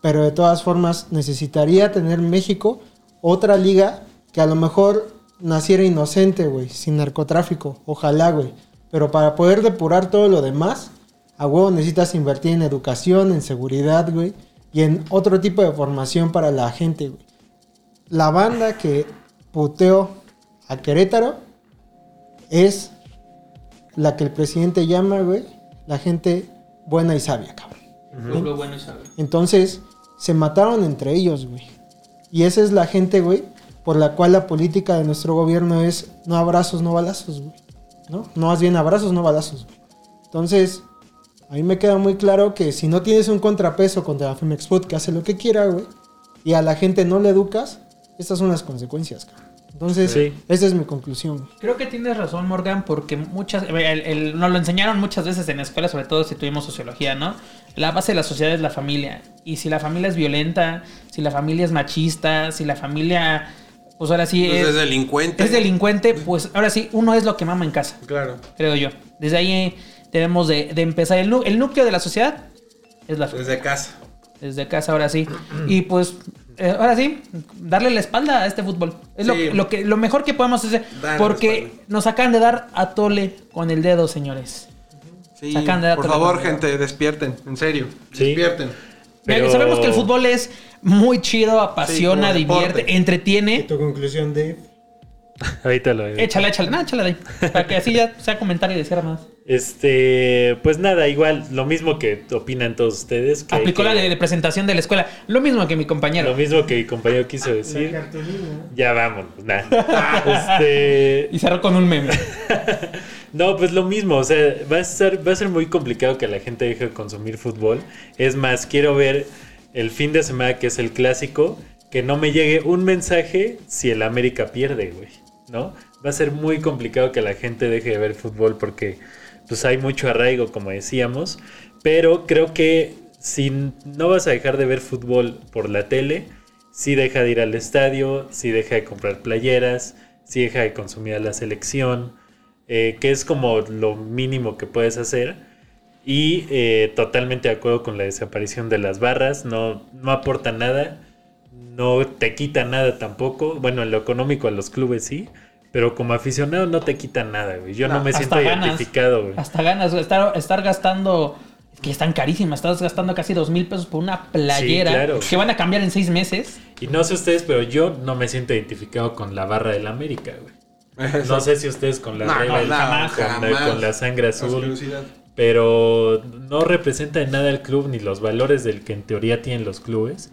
Pero de todas formas, necesitaría tener México otra liga que a lo mejor naciera inocente, güey, sin narcotráfico. Ojalá, güey. Pero para poder depurar todo lo demás, a huevo necesitas invertir en educación, en seguridad, güey. Y en otro tipo de formación para la gente, güey. La banda que puteó a Querétaro es la que el presidente llama, güey, la gente buena y sabia, cabrón. Pueblo bueno y sabio. Entonces, se mataron entre ellos, güey. Y esa es la gente, güey, por la cual la política de nuestro gobierno es no abrazos, no balazos, güey. ¿No? No más bien abrazos, no balazos, güey. Entonces, a mí me queda muy claro que si no tienes un contrapeso contra la Femex Food que hace lo que quiera, güey, y a la gente no le educas, estas son las consecuencias, cabrón. Entonces, Sí. esa es mi conclusión. Creo que tienes razón, Morgan, porque muchas. el- el- nos lo enseñaron muchas veces en la escuela, sobre todo si tuvimos sociología, ¿no? La base de la sociedad es la familia. Y si la familia es violenta, si la familia es machista, si la familia. Pues ahora sí Entonces es, es delincuente. es delincuente, pues ahora sí, uno es lo que mama en casa, Claro. creo yo. Desde ahí eh, debemos de, de empezar. El, el núcleo de la sociedad es la familia. Desde casa. Desde casa, ahora sí. Y pues, eh, ahora sí, darle la espalda a este fútbol. Es lo, Sí. lo, que, lo mejor que podemos hacer. Darle Porque nos acaban de dar a tole con el dedo, señores. Sí, por favor, gente, despierten. En serio. Sí. Despierten. Pero- Sabemos que el fútbol es muy chido, apasiona, Sí, divierte, entretiene. tu conclusión, Dave? Ahorita lo Échale, échale, no, échale de ahí. Para que así ya sea comentario de cierre más. Este, pues nada, igual, lo mismo que opinan todos ustedes. Que Aplicó que- la de presentación de la escuela. Lo mismo que mi compañero. Lo mismo que mi compañero quiso decir. Ya vámonos, nada. este, Y cerró con un meme. no, pues lo mismo, o sea, va a ser, va a ser muy complicado que la gente deje de consumir fútbol. Es más, quiero ver el fin de semana que es el clásico, que no me llegue un mensaje si el América pierde, güey, ¿no? Va a ser muy complicado que la gente deje de ver fútbol porque pues hay mucho arraigo, como decíamos, pero creo que si no vas a dejar de ver fútbol por la tele, sí deja de ir al estadio, sí deja de comprar playeras, sí deja de consumir a la selección, eh, que es como lo mínimo que puedes hacer. Y eh, totalmente de acuerdo con la desaparición de las barras, no, no aporta nada, no te quita nada tampoco. Bueno, en lo económico a los clubes sí, pero como aficionado no te quita nada, güey. Yo no, me siento Hasta ganas. identificado, güey. Hasta ganas. güey. Estar, estar gastando. Es que están carísimas. Estás gastando casi dos mil pesos por una playera. Sí, claro. Que van a cambiar en seis meses. Y no sé ustedes, pero yo no me siento identificado con la barra del América, güey. No sé si ustedes con la No, no, jamás, con, jamás. con la sangre azul, pero no representa en nada el club ni los valores del que en teoría tienen los clubes.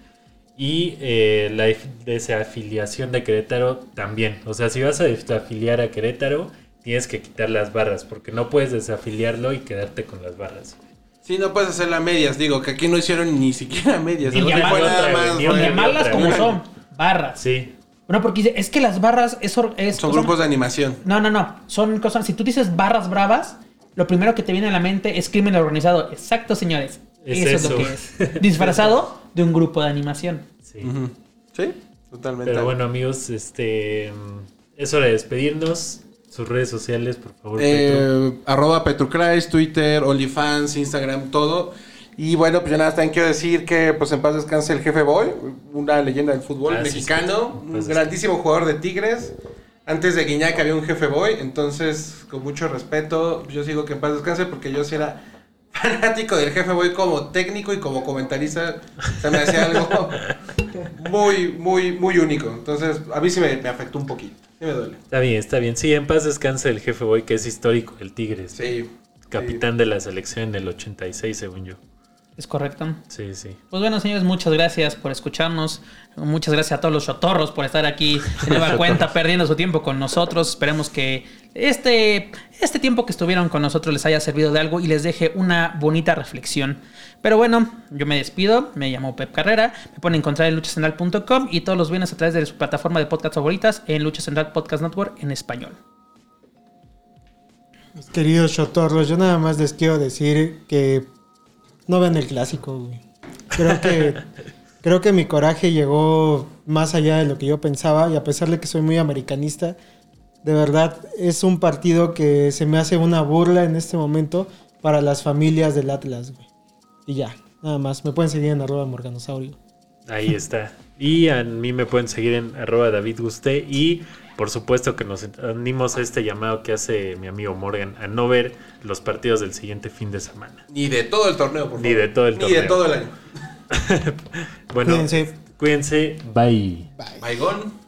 Y eh, la desafiliación de Querétaro también. O sea, si vas a desafiliar a Querétaro, tienes que quitar las barras, porque no puedes desafiliarlo y quedarte con las barras. Sí, no puedes hacer las medias. Digo que aquí no hicieron ni siquiera medias. Ni llamarlas como son. Barras. Sí, Bueno, porque dice, es que las barras es. es Son cosa- grupos de animación. No, no, no. Son cosas. Si tú dices barras bravas, lo primero que te viene a la mente es crimen organizado. Exacto, señores. Es eso, es lo que es. Disfrazado de un grupo de animación. sí. Sí, totalmente. Pero bueno, amigos, este es hora de despedirnos. Sus redes sociales, por favor. Eh, arroba Petrucrais, Twitter, OnlyFans, Instagram, todo. Y bueno, pues yo nada más también quiero decir que pues en paz descanse el jefe Boy, una leyenda del fútbol Ah, sí, mexicano, sí. un grandísimo jugador de Tigres. Antes de Guiñac había un jefe Boy, entonces con mucho respeto, yo sigo que en paz descanse porque yo sí era fanático del jefe Boy como técnico y como comentarista. Se me hacía algo muy, muy, muy único. Entonces a mí sí me, me afectó un poquito. Sí me duele. Está bien, está bien. Sí, en paz descanse el jefe Boy, que es histórico, el Tigres. Sí. Capitán de la selección en el 86, según yo. ¿Es correcto? Sí, sí. Pues bueno, señores, muchas gracias por escucharnos. Muchas gracias a todos los chotorros por estar aquí de nueva cuenta, perdiendo su tiempo con nosotros. Esperemos que este, este tiempo que estuvieron con nosotros les haya servido de algo y les deje una bonita reflexión. Pero bueno, yo me despido. Me llamo Pep Carrera. Me pueden encontrar en luchacentral.com y todos los viernes a través de su plataforma de podcast favoritas en Lucha Central Podcast Network en español. Mis queridos chotorros, yo nada más les quiero decir que no ven el clásico, güey. Creo que, creo que mi coraje llegó más allá de lo que yo pensaba y a pesar de que soy muy americanista, de verdad es un partido que se me hace una burla en este momento para las familias del Atlas, güey. Y ya, nada más. Me pueden seguir en arroba morganosaurio. Ahí está. Y a mí me pueden seguir en arroba David Guste. Y por supuesto que nos unimos a este llamado que hace mi amigo Morgan a no ver los partidos del siguiente fin de semana. Ni de todo el torneo, por Ni favor. de todo el Ni torneo. de todo el año. Bueno, Cuídense. cuídense. Bye. Baigón.